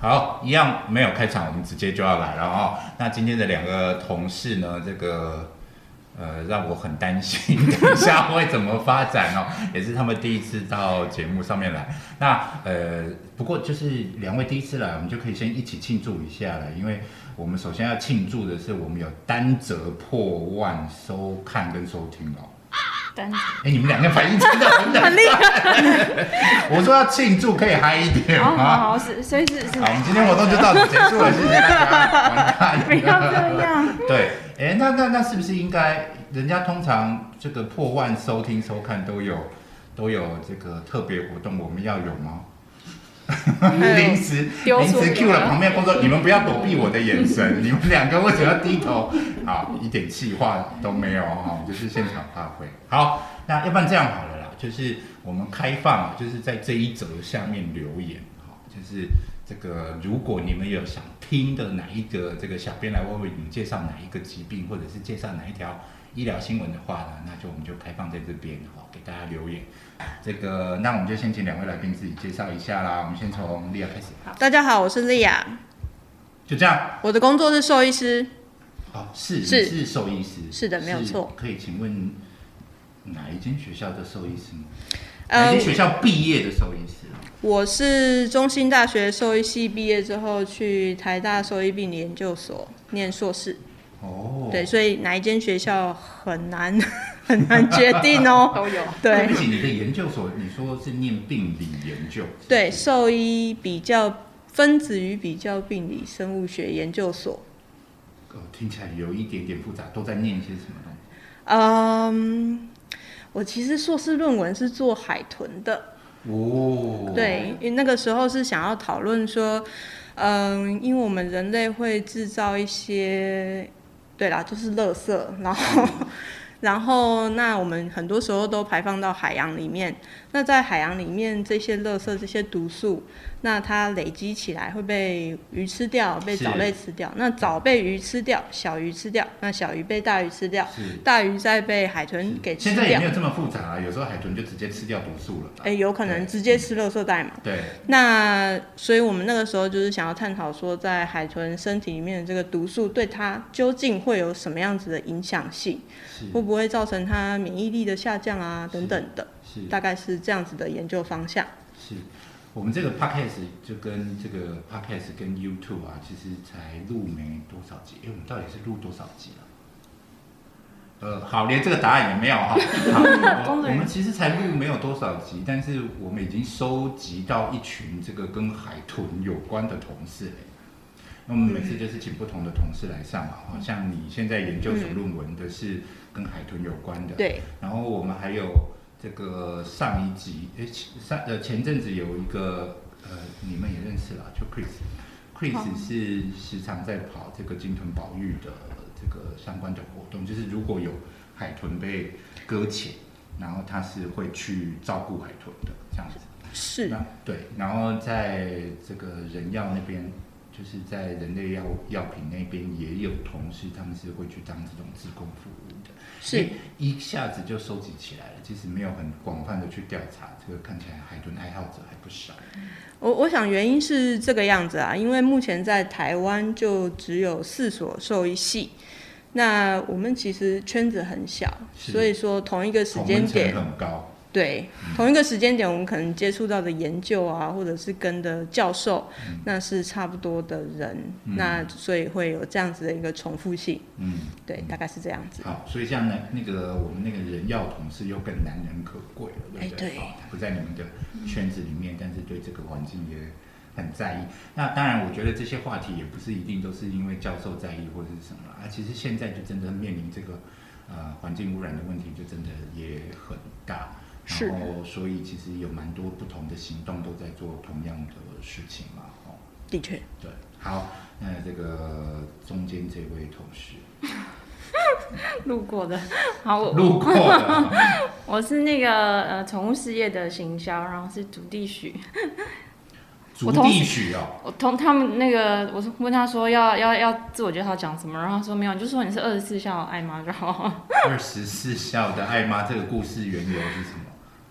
好，一样没有开场，我们直接就要来了哦。那今天的两个同事呢，这个呃让我很担心，等一下会怎么发展哦，也是他们第一次到节目上面来。那呃，不过就是两位第一次来，我们就可以先一起庆祝一下了，因为我们首先要庆祝的是我们有单折破万收看跟收听哦。单哎，你们两个反应真的很冷很厉害。我说要庆祝，可以嗨一点好好吗？好，是所以是是好，我们今天活动就到此结束了，谢谢大家。完蛋不要这样。对，哎，那那那是不是应该，人家通常这个破万收听收看都有都有这个特别活动，我们要有吗？临时临时 Q 了了旁边工作，你们不要躲避我的眼神，你们两个为什么要低头？好，一点气话都没有哈，就是现场发挥。好，那要不然这样好了啦，就是我们开放，就是在这一则下面留言，好，就是这个如果你们有想听的哪一个这个小编来为为你们介绍哪一个疾病，或者是介绍哪一条医疗新闻的话呢，那就我们就开放在这边哈，给大家留言。这个，那我们就先请两位来宾自己介绍一下啦。我们先从莉亚开始，大家好，我是莉亚，就这样。我的工作是兽医师。哦，是是兽医师，是的没有错可以请问哪一间学校的兽医师吗？哪间学校毕业的兽医师啊？我是中兴大学兽医系毕业之后，去台大兽医病理研究所念硕士。哦，对，所以哪一间学校很难 很难决定哦。都有。对对不起，你的研究所你说是念病理研究，对，兽医比较分子与比较病理生物学研究所。哦，听起来有一点点复杂，都在念一些什么东西？嗯，我其实硕士论文是做海豚的。哦，对，因为那个时候是想要讨论说，嗯，因为我们人类会制造一些，对啦，就是垃圾，然后，然后那我们很多时候都排放到海洋里面。那在海洋里面，这些垃圾、这些毒素，那它累积起来会被鱼吃掉，被藻类吃掉。那藻被鱼吃掉，小鱼吃掉，那小鱼被大鱼吃掉，大鱼再被海豚给吃掉现在也没。有这么复杂啊，有时候海豚就直接吃掉毒素了吧？哎，有可能直接吃垃圾袋嘛？对，那所以我们那个时候就是想要探讨说，在海豚身体里面的这个毒素对它究竟会有什么样子的影响性，会不会造成它免疫力的下降啊等等的，大概是这样子的研究方向。是，我们这个 podcast 就跟这个 podcast 跟 YouTube 啊，其实才录没多少集。哎，我们到底是录多少集啊？呃，好，连这个答案也没有哈。好，我们其实才录没有多少集，但是我们已经收集到一群这个跟海豚有关的同事嘞。那我们每次就是请不同的同事来上嘛，好像你现在研究所论文的是跟海豚有关的，对，然后我们还有这个上一集，诶，上呃前阵子有一个呃你们也认识啦，就 Chris，Chris 好是时常在跑这个金豚保育的这个相关的活动，就是如果有海豚被搁浅，然后他是会去照顾海豚的这样子。是那对，然后在这个人药那边，就是在人类药药品那边也有同事，他们是会去当这种自工服务的。是一下子就收集起来了，其实没有很广泛的去调查，这个看起来海豚爱好者还不少。我我想原因是这个样子啊，因为目前在台湾就只有四所兽医系。那我们其实圈子很小，所以说同一个时间点，很高，对，同一个时间点，我们可能接触到的研究啊，或者是跟的教授，那是差不多的人，嗯那所以会有这样子的一个重复性，嗯，对，大概是这样子。好，所以像那那个我们那个人药同事又更难能可贵了，对不对？哎对哦不在你们的圈子里面，但是对这个环境也很在意。那当然，我觉得这些话题也不是一定都是因为教授在意或者是什么啦啊，其实现在就真的面临这个呃环境污染的问题，就真的也很大。是然后，所以其实有蛮多不同的行动都在做同样的事情嘛，哦。的确，对，好，那这个中间这位同事 路过的。好，我路过的，我是那个呃宠物事业的行销，然后是主地许。竹地许哦，我同他们那个，我是问他说要要要自我介绍讲什么，然后他说没有，你就说你是二十四孝爱妈就好。二十四孝的爱妈这个故事缘由是什么？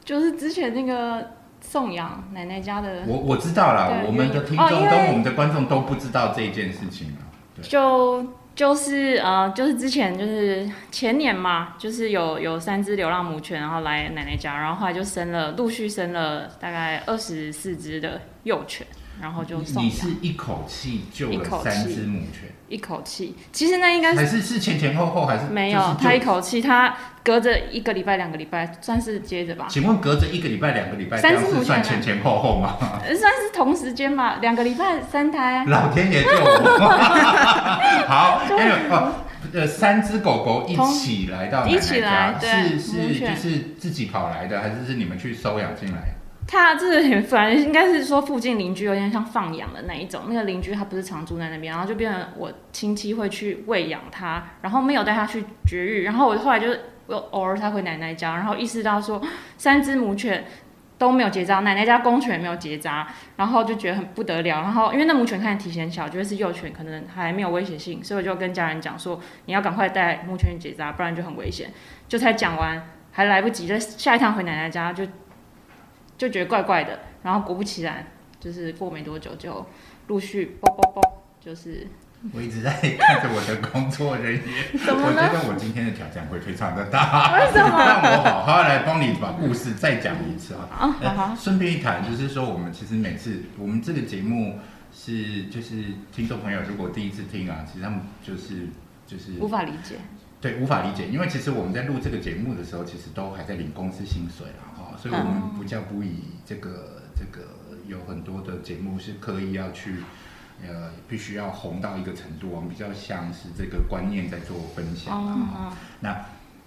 就是之前那个宋阳奶奶家的，我我知道了，我们的听众跟我们的观众都不知道这件事情啊。对就就是呃，就是之前就是前年嘛，就是有有三只流浪母犬，然后来奶奶家，然后后来就生了，陆续生了大概二十四只的幼犬，然后就送你养是一口气救了三气只母犬，一口气。其实那应该是还是是前前后后还是没有，他一口气，他隔着一个礼拜、两个礼拜，算是接着吧，请问隔着一个礼拜、两个礼拜，这三只算前前后后吗？呃算是同时间吧，两个礼拜三胎。老天爷救我！好，因为哦，呃，三只狗狗一起来到奶奶一起来是是就是自己跑来的，还是是你们去收养进来？他真的很烦应该是说附近邻居有点像放养的那一种，那个邻居他不是常住在那边，然后就变成我亲戚会去喂养它，然后没有带它去绝育，然后我后来就我偶尔才回奶奶家，然后意识到说三只母犬都没有结扎，奶奶家公犬也没有结扎，然后就觉得很不得了，然后因为那母犬看体型小，觉得是幼犬，可能还没有威胁性，所以我就跟家人讲说你要赶快带母犬结扎，不然就很危险，就才讲完还来不及，就下一趟回奶奶家就。就觉得怪怪的，然后果不其然，就是过没多久就陆续啵啵啵，就是我一直在看着我的工作人员？我觉得我今天的挑战会非常的大。为什么让我好好来帮你把故事再讲一次啊！啊，好顺便一谈，就是说我们其实每次我们这个节目是就是听众朋友如果第一次听啊，其实他们就是就是无法理解，对无法理解，因为其实我们在录这个节目的时候，其实都还在领公司薪水啦，哈，所以我们不叫不以这个这个有很多的节目是刻意要去。呃，必须要红到一个程度，我们比较像是这个观念在做分享啊。哦，那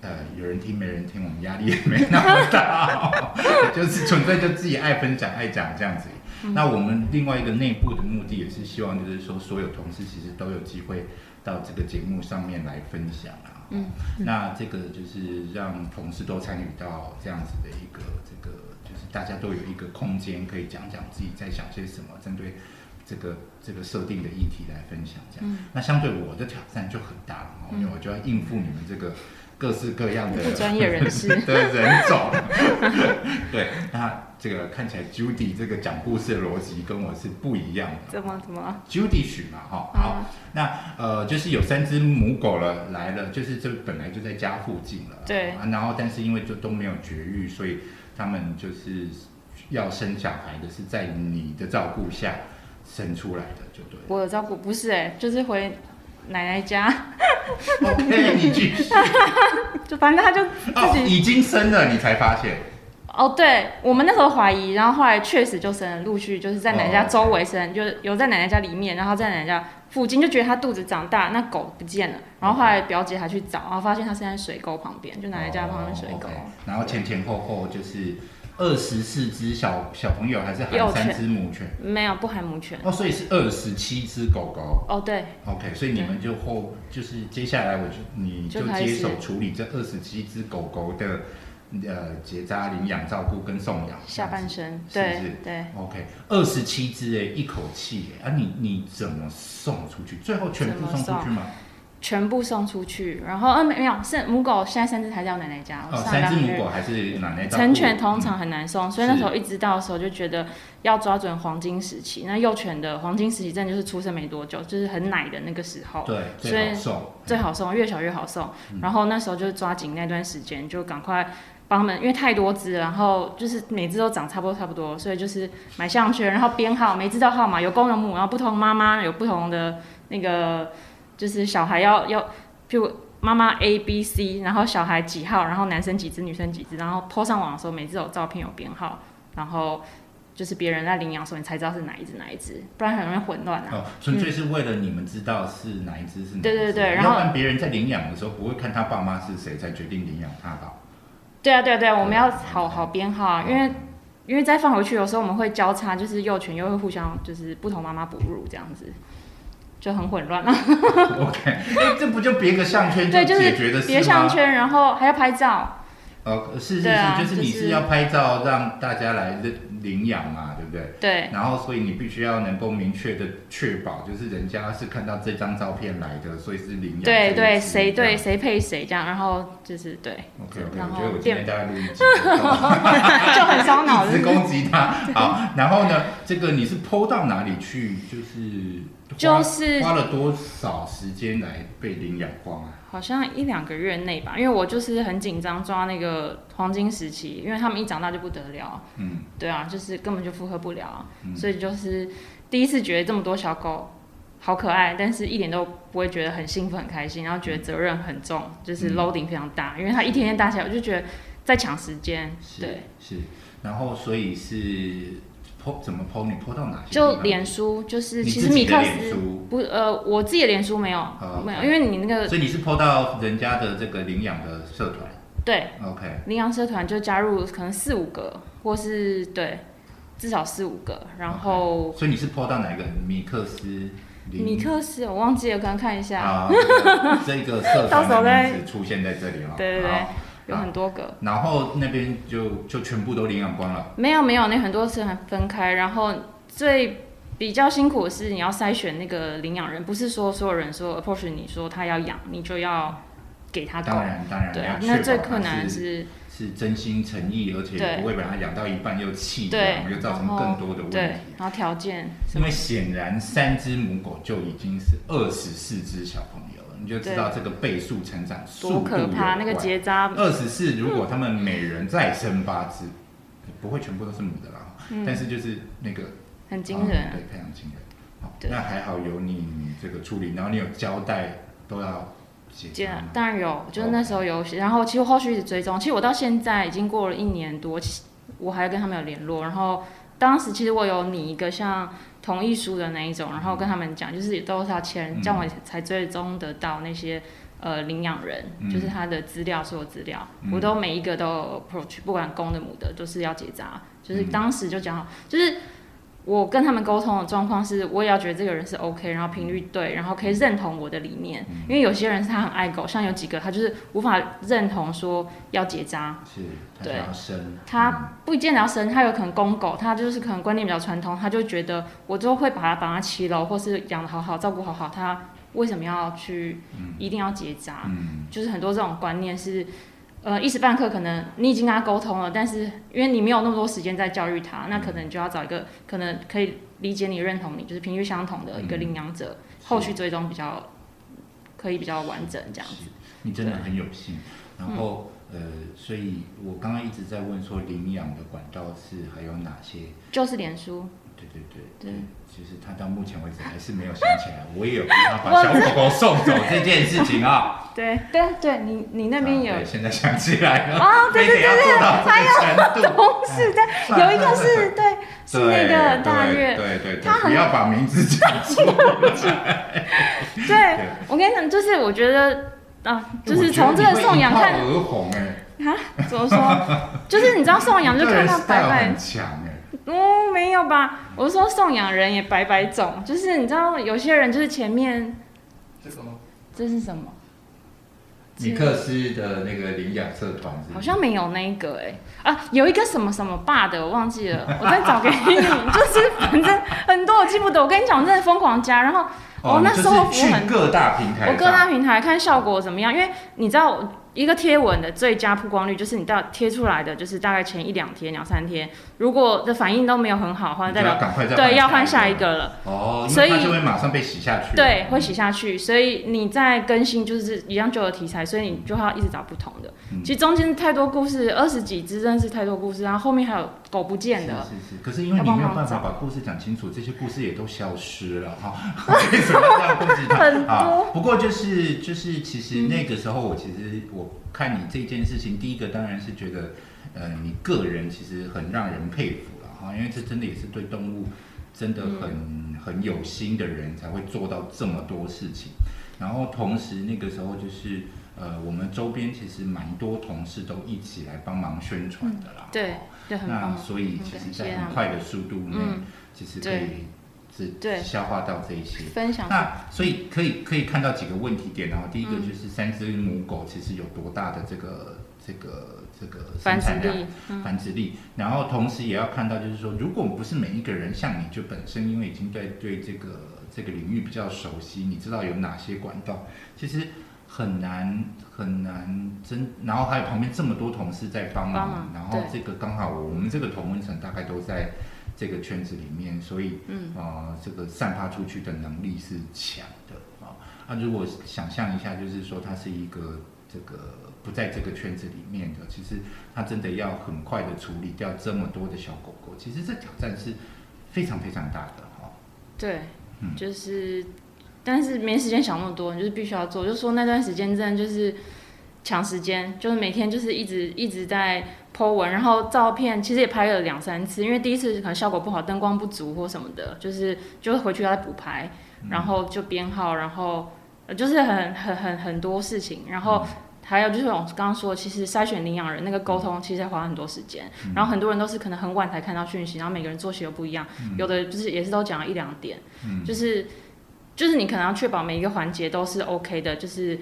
呃，有人听没人听，我们压力也没那么大，就是纯粹就自己爱分享、爱讲这样子。那我们另外一个内部的目的也是希望，就是说所有同事其实都有机会到这个节目上面来分享啊。嗯，那这个就是让同事都参与到这样子的一个这个，就是大家都有一个空间可以讲讲自己在想些什么，针对这个这个设定的议题来分享这样。嗯。那相对我的挑战就很大了，哦因为我就要应付你们这个各式各样的不专业人士 的人种。对，那这个看起来 Judy 这个讲故事的逻辑跟我是不一样的。怎么怎么？Judy 许嘛，哈，好，嗯那呃，就是有三只母狗了来了，就是这本来就在家附近了，对啊，然后但是因为就都没有绝育，所以他们就是要生小孩的是在你的照顾下生出来的，就对。我有照顾，不是哎、就是回奶奶家，OK，你继续。就反正他就哦，自己已经生了，你才发现。哦对我们那时候怀疑，然后后来确实就生了，陆续就是在奶奶哦家周围生，就是有在奶奶家里面，然后在奶奶家附近就觉得它肚子长大，那狗不见了，然后后来表姐还去找，然后发现它生在水沟旁边，就奶奶家旁边水沟。然后前前后后就是二十四只小小朋友，还是含三只母犬？没有不含母犬。哦，所以是二十七只狗狗。哦，对，OK，所以你们就后就是接下来我就你就接手处理这二十七只狗狗的呃结扎、领养、照顾跟送养。下半身，是对不是对，OK，二十七只哎，一口气哎，啊你你怎么送出去？最后全部送出去吗？全部送出去。然后，呃，没没有，是母狗现在三只还在我奶奶家。我哦，上三只母狗还是奶奶？成犬通常很难送，所以那时候一直到的时候就觉得要抓准黄金时期。那幼犬的黄金时期真的就是出生没多久，就是很奶的那个时候，对，所以最好送。越小越好送。嗯然后那时候就是抓紧那段时间，就赶快帮他们，因为太多只，然后就是每只都长差不多差不多，所以就是买项圈，然后编号，每只都号码有公有母，然后不同妈妈有不同的那个，就是小孩要要，譬如妈妈 A B C，然后小孩几号，然后男生几只，女生几只，然后 po 上网的时候，每只有照片有编号，然后就是别人在领养的时候，你才知道是哪一只哪一只，不然很容易混乱啊。哦，纯粹是为了你们知道是哪一只是哪一只，对对对然后别人在领养的时候不会看他爸妈是谁才决定领养他吧？对啊，对啊，对啊，我们要好好编号啊，因为因为再放回去，有时候我们会交叉，就是幼犬又会互相就是不同妈妈哺乳这样子，就很混乱了。OK，哎，这不就别个项圈就对，就解决的？别项圈，然后还要拍照。呃，是是对啊是，就是你就是是要拍照让大家来领领养嘛，对不对？对然后，所以你必须要能够明确的确保，就是人家是看到这张照片来的，所以是领养对对，谁对谁配谁这样，然后就是对，OK OK，然我觉得我今天变大概录一集，就很烧脑 一。攻击他。好，然后呢，这个你是剖到哪里去？就是花就是花了多少时间来被领养光啊？好像一两个月内吧，因为我就是很紧张抓那个黄金时期，因为他们一长大就不得了，嗯。对啊，就是根本就负荷不了。所以就是第一次觉得这么多小狗好可爱，但是一点都不会觉得很兴奋很开心，然后觉得责任很重，就是嗯。loading 非常大，因为它一天天大起来，我就觉得在抢时间，是对，是，然后所以是剖怎么剖？你剖到哪些就？脸书，就是其实米克斯书不呃，我自己的脸书没有、哦没有，因为你那个所以你是剖到人家的这个领养的社团对，OK，领养社团就加入可能四五个，或是对至少四五个，然后所以你是剖到哪一个米克斯米克斯我忘记了，可能看一下，啊，这个这个社 到时候团名字出现在这里了。对对对好，有很多个。然后那边就就全部都领养光了。没有没有，那很多次还分开，然后最比较辛苦的是你要筛选那个领养人，不是说所有人说 approach 你说他要养，你就要给他狗当。然当然，对啊，那最困难的是是是真心诚意，而且对不会把它养到一半又弃对养，又造成然后更多的问对题。，然后条件因为显然三只母狗就已经是二十四只小朋友了，你就知道这个倍数成长速多度可怕，那个结扎。二十四，如果他们每人再生八只，不会全部都是母的啦，嗯。但是就是那个很惊人。嗯。对，非常惊人。好，那还好有你这个处理，然后你有交代都要结结扎吗当然有，就是那时候有写，然后其实后续一直追踪，其实我到现在已经过了一年多，我还跟他们有联络，然后当时其实我有拟一个像同意书的那一种，然后跟他们讲，就是都是要签，嗯。这样我才最终得到那些呃领养人，嗯。就是他的资料，所有资料，嗯。我都每一个都 approach，不管公的母的都是要结扎，就是嗯。当时就讲好，就是。我跟他们沟通的状况是，我也要觉得这个人是 OK，然后频率对，然后可以认同我的理念。嗯。因为有些人是他很爱狗，像有几个他就是无法认同说要结扎，对。想要生，他不见得要生，他有可能公狗，他就是可能观念比较传统，他就觉得我就会把它把它骑楼或是养得好好，照顾好好，他为什么要去嗯。一定要结扎？嗯。就是很多这种观念是，呃，一时半刻可能你已经跟他沟通了，但是因为你没有那么多时间在教育他，那可能就要找一个可能可以理解你、认同你，就是频率相同的一个领养者，后续追踪比较可以比较完整这样子。你真的很有幸。然后、呃，所以我刚刚一直在问说领养的管道是还有哪些？就是脸书，对对对对对，其实他到目前为止还是没有想起来，我也有帮他把小狗狗送走这件事情啊。对对对，你你那边有啊，现在想起来了，哦对对非得要做到这个程度。同事对，有一个是对，是那个大对月，对对对，他很不要把名字讲出来。对我跟你讲，就是我觉得啊，就是从这个送养看啊，怎么说？就是你知道送养就看到白个人 style 白很强哎。哦，没有吧？我是说送养人也百百种，就是你知道有些人就是前面这什么？这是什么？尼克斯的那个领养社团是是好像没有那一个哎、啊，有一个什么什么爸的，我忘记了，我再找给你。就是反正很多我记不得，我跟你讲，我真的疯狂加，然后哦那你时候就是服务很去各大平台，我各大平台看效果怎么样，因为你知道一个贴文的最佳曝光率就是你到贴出来的就是大概前一两天、两三天，如果的反应都没有很好的话，代表赶快再对要换下一个个了。哦，所以它就会马上被洗下去，对，会洗下去，所以你在更新就是一样旧的题材，所以你就要一直找不同的。嗯其实中间太多故事，二十几只真的是太多故事，然后后面还有狗不见的，是是是，可是因为你没有办法把故事讲清楚，这些故事也都消失了哈。为什么要这样攻击他？很多啊，不过就是就是，其实那个时候我其实我看你这件事情，第一个当然是觉得，呃，你个人其实很让人佩服了哈，因为这真的也是对动物真的很、很有心的人才会做到这么多事情。然后同时那个时候就是。呃，我们周边其实蛮多同事都一起来帮忙宣传的啦。对，对，很那。所以其实，在很快的速度内，嗯其实可以是对。消化到这一些。分享。那所以可以可以看到几个问题点，然后第一个嗯。就是三只母狗其实有多大的这个这个这个生产量力，嗯。繁殖力，然后同时也要看到，就是说，如果不是每一个人像你就本身因为已经在对这个这个领域比较熟悉，你知道有哪些管道，其实很难很难真，然后还有旁边这么多同事在帮忙然后这个刚好我们这个同温层大概都在这个圈子里面，所以嗯呃，这个散发出去的能力是强的啊。那、如果想象一下，就是说它是一个这个不在这个圈子里面的，其实它真的要很快的处理掉这么多的小狗狗，其实这挑战是非常非常大的哈。对嗯，就是，但是没时间想那么多，你就是必须要做。就说那段时间真的就是抢时间，就是每天就是一直一直在 po 文，然后照片其实也拍了两三次，因为第一次可能效果不好，灯光不足或什么的，就是就回去要再补拍，然后就编号，然后呃就是很很很很多事情，然后。还有就是我刚刚说，其实筛选领养人那个沟通，其实要花很多时间。然后很多人都是可能很晚才看到讯息，然后每个人作息又不一样，有的就是也是都讲了一两点，嗯就是就是你可能要确保每一个环节都是 OK 的，就是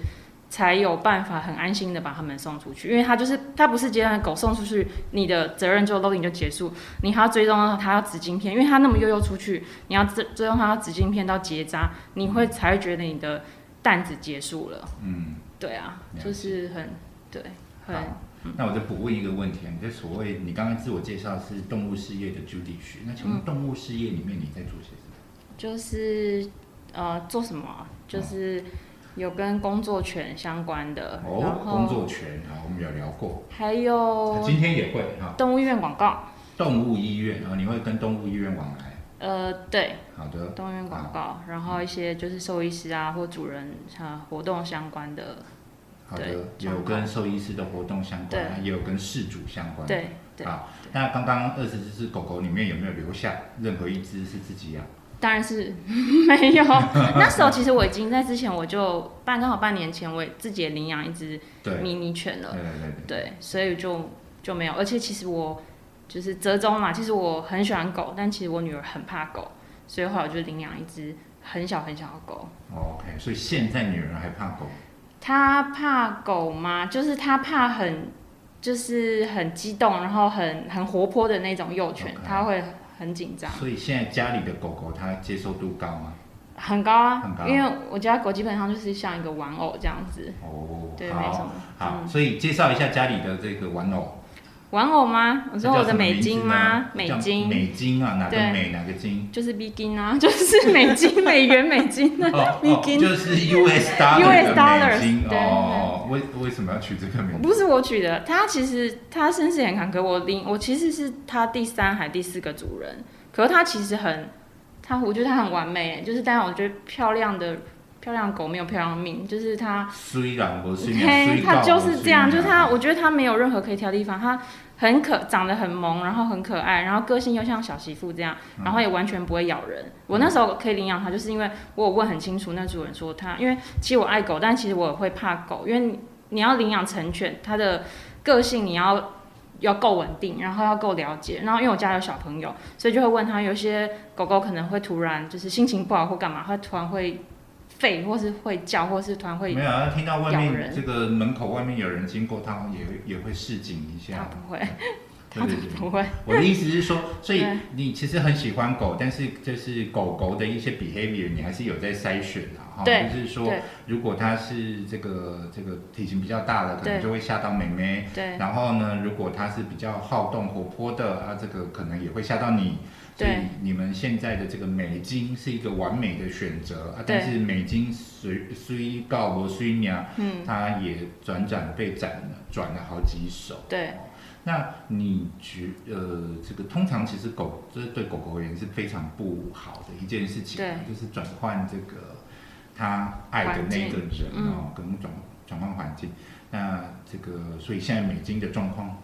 才有办法很安心的把他们送出去，因为他就是他不是接完狗送出去，你的责任就 loading 就结束，你还要追踪他要纸巾片，因为他那么悠悠出去，你要追追踪他要纸巾片到结扎，你会才会觉得你的担子结束了。嗯，对啊，就是很对，很好。那我就补问一个问题啊，你在所谓你刚刚自我介绍是动物事业的 Judy 徐，那请问嗯动物事业里面你在做些什么？就是呃做什么啊？就是有跟工作权相关的，然哦，后工作权啊，我们有聊过，还有今天也会哈。动物医院广告。动物医院啊，你会跟动物医院往来？呃，对，好的，动物医院广告，然后一些就是兽医师啊或主人啊活动相关的，好的，有跟兽医师的活动相关，也有跟事主相关。，对对，好，那刚刚二十只狗狗里面有没有留下任何一只是自己养？当然是 没有。那时候其实我已经在之前我就半刚好半年前我也自己也领养一只对，对迷你犬了对，对对。对，所以就就没有。而且其实我就是折中嘛，其实我很喜欢狗，但其实我女儿很怕狗，所以后来我就领养一只很小很小的狗。哦 OK，所以现在女儿还怕狗？她怕狗吗？就是她怕很，就是很激动，然后很很活泼的那种幼犬他会很紧张，所以现在家里的狗狗它接受度高吗？很高啊。很高因为我家狗基本上就是像一个玩偶这样子，哦，对，没什好，么。好，嗯，所以介绍一下家里的这个玩偶。玩偶吗？我说我的美金吗？美金美金啊，哪个美哪个金？就是金啊，就是美金、美元、美金啊。哦美金就是 US dollar US 的 dollars，美金对哦。为为什么要取这个名字？不是我取的，他其实他身世也很坎坷。我领我其实是他第三还第四个主人，可是他其实很，他我觉得他很完美，就是但是我觉得漂亮的漂亮的狗没有漂亮的命，就是他，虽然我虽然嘿，他就是这样，就是他，我觉得他没有任何可以挑的地方，他很可长得很萌，然后很可爱，然后个性又像小媳妇这样，嗯然后也完全不会咬人。我那时候可以领养它，就是因为我有问很清楚，那主人说他，因为其实我爱狗，但其实我也会怕狗，因为你你要领养成犬，它的个性你要要够稳定，然后要够了解，然后因为我家有小朋友，所以就会问他，有些狗狗可能会突然就是心情不好或干嘛，它突然会吠，或是会叫，或是突然会没，有啊，听到外面这个门口外面有人经过，他也会也会示警一它下。不会，对 它对对。不会，我的意思是说，所以你其实很喜欢狗，但是就是狗狗的一些 behavior，你还是有在筛选的哈。对就是说，如果它是这个这个体型比较大的，可能就会吓到妹妹。对然后呢，如果它是比较好动活泼的啊，这个可能也会吓到你。所以你们现在的这个美金是一个完美的选择啊，但是美金虽虽告我虽娘，嗯，它也转转被斩了，转了好几手。对。那你觉呃，这个通常其实狗这对狗狗而言是非常不好的一件事情啊，就是转换这个它爱的那个人嗯哦，跟转转换环境。那这个，所以现在美金的状况，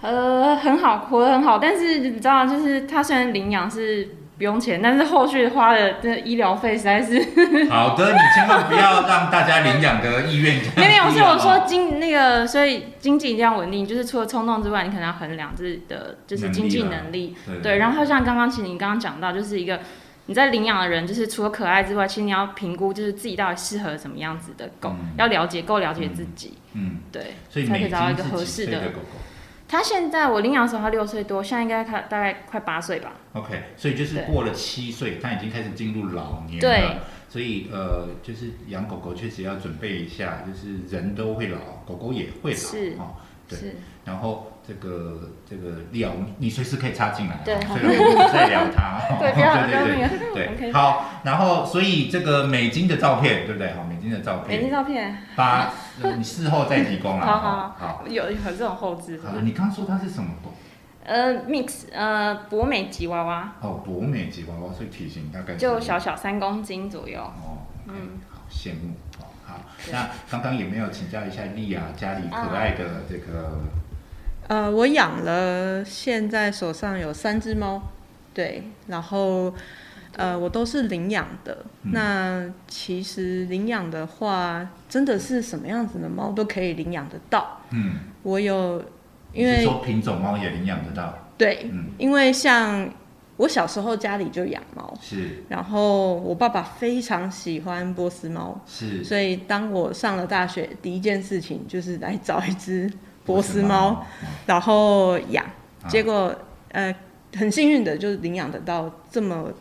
呃，很好，活得很好，但是你知道，就是他虽然领养是不用钱，但是后续花的这医疗费实在是 好的，你千万不要让大家领养的意愿降低、啊。没有没有，所以我说经那个，所以经济一定要稳定，就是除了冲动之外，你可能要衡量自己的就是经济能力。对对，然后像刚刚其实你刚刚讲到，就是一个你在领养的人，就是除了可爱之外，其实你要评估就是自己到底适合什么样子的狗，嗯要了解够了解自己，嗯，对，所以才可以找到一个合适的。狗狗它现在我领养的时候他六岁多，现在应该他大概快八岁吧。？OK，所以就是过了七岁，他已经开始进入老年对了。所以呃，就是养狗狗确实要准备一下，就是人都会老，狗狗也会是老哦。对是，然后这个这个料，你随时可以插进来，对哦虽然我们在聊它，哦 对，对 对。对，对，好，然后所以这个美金的照片，对不对？好，美金的照片。美金，照片，八，呃你事后再提供啦。好哦好好，有有这种后置好的，你刚说它是什么？狗？呃，mix，呃，博美吉娃娃，哦，博美吉娃娃，所以体型大概就小小三公斤左右。哦，嗯嗯，好羡慕。哦。好，那刚刚也没有请教一下丽亚家里可爱的这个，呃，我养了，现在手上有三只猫，对，然后呃，我都是领养的。嗯。那其实领养的话，真的是什么样子的猫都可以领养得到。嗯，我有，因为说品种猫也领养得到，对，嗯，因为像我小时候家里就养猫，是。然后我爸爸非常喜欢波斯猫，是。所以当我上了大学，第一件事情就是来找一只波斯猫，，然后养。啊。结果呃，很幸运的就是领养得到这么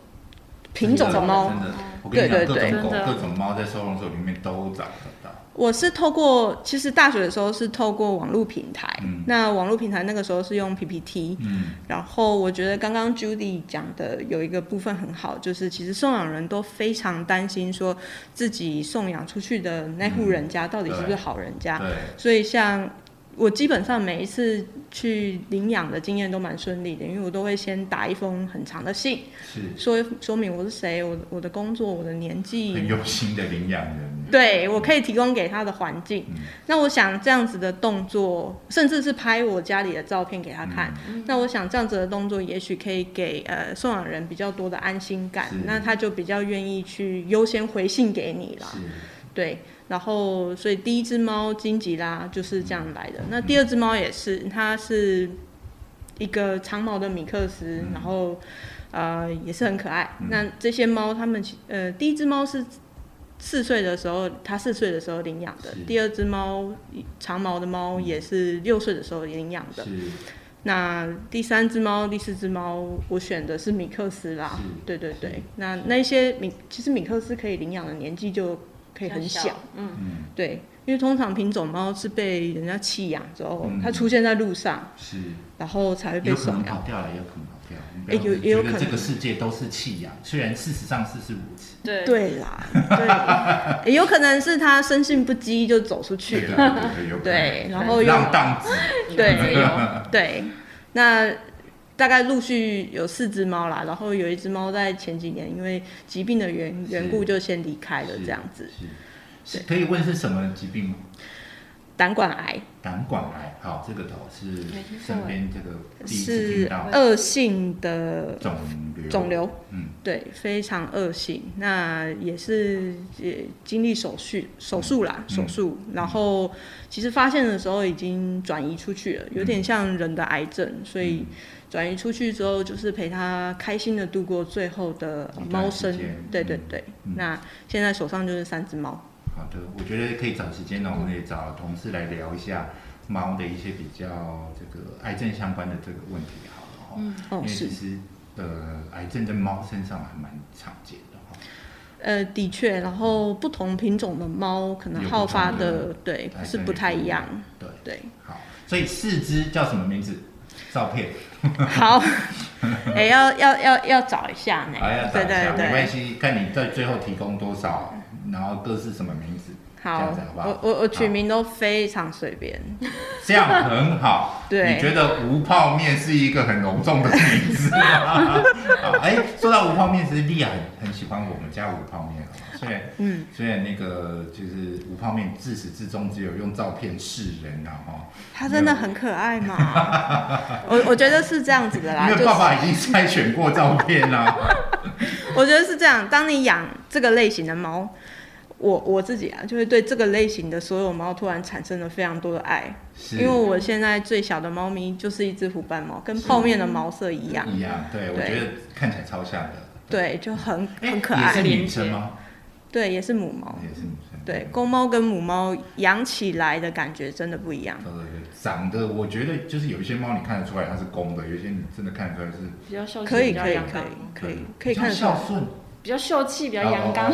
品种的猫。真的，我跟你讲，对对对各种狗、各种猫在收容所里面都找得到。我是透过，其实大学的时候是透过网络平台，嗯。那网络平台那个时候是用 PPT，嗯，然后我觉得刚刚 Judy 讲的有一个部分很好，就是其实送养人都非常担心说自己送养出去的那户人家到底是不是好人家，对，所以像我基本上每一次去领养的经验都蛮顺利的，因为我都会先打一封很长的信，是。说说明我是谁，我我的工作，我的年纪。很纪，用心的领养人。对我可以提供给他的环境。嗯。那我想这样子的动作，甚至是拍我家里的照片给他看，嗯。那我想这样子的动作，也许可以给呃送养人比较多的安心感，那他就比较愿意去优先回信给你了。是。对，然后所以第一只猫金吉拉就是这样来嗯的。那第二只猫也是，它是一个长毛的米克斯，嗯。然后呃也是很可爱。嗯。那这些猫，它们其呃第一只猫是四岁的时候，它四岁的时候领养的；第二只猫长毛的猫也是六岁的时候领养的。那第三只猫、第四只猫，我选的是米克斯啦。对对对，那那些米其实米克斯可以领养的年纪就可以很小。，嗯，嗯对，因为通常品种猫是被人家弃养之后，嗯它出现在路上，是，然后才会被有可送养。能跑掉了，也有可能跑掉。你不哎要有也有可能觉得这个世界都是弃养，虽然事实上事是如此。对，对啦，对，也 有可能是它生性不羁就走出去了。对然后又让荡子。对对，那大概陆续有四只猫啦，然后有一只猫在前几年因为疾病的缘缘故就先离开了，这样子。可以问是什么疾病吗？胆管癌。胆管癌，好，这个头是身边这个第一次听是到恶性的肿瘤，肿，瘤，嗯，对，非常恶性。那也是也经历手术手术啦，嗯。手术，然后其实发现的时候已经转移出去了，有点像人的癌症，所以转移出去之后，就是陪他开心的度过最后的猫生对对对，嗯那现在手上就是三只猫。好的，我觉得可以找时间呢，我们也找同事来聊一下猫的一些比较这个癌症相关的这个问题，好了哈。嗯哦，是因为其，实呃，癌症在猫身上还蛮常见的哈。呃，的确，然后不同品种的猫可能好发的的对是不太一样。对，对，好，所以四只叫什么名字？照片，好，哎、要要要要找一下呢。对对对，没关系，看你在最后提供多少，然后各是什么名字，好我我我取名都非常随便。这样很好。对你觉得无泡面是一个很隆重的名字 哎，说到无泡面，其实莉亚很很喜欢我们家无泡面，虽然嗯，虽然那个就是无泡面自始至终只有用照片示人啊，哈，它真的很可爱嘛。我我觉得是这样子的啦，因为爸爸已经筛选过照片啦、我觉得是这样。当你养这个类型的猫，我我自己啊，就会对这个类型的所有猫突然产生了非常多的爱。因为我现在最小的猫咪就是一只虎斑猫，跟泡面的毛色一样。一样，对我觉得看起来超像的。对，就很哎很可爱。也是女生吗？对，也是母猫。也是女生。对，公猫跟母猫养起来的感觉真的不一样。对对对，长得我觉得就是有一些猫你看得出来它是公的，有一些你真的看得出来是比较孝顺，可以可以可以可以对可以看得出来。孝顺，比较秀气，比较阳刚。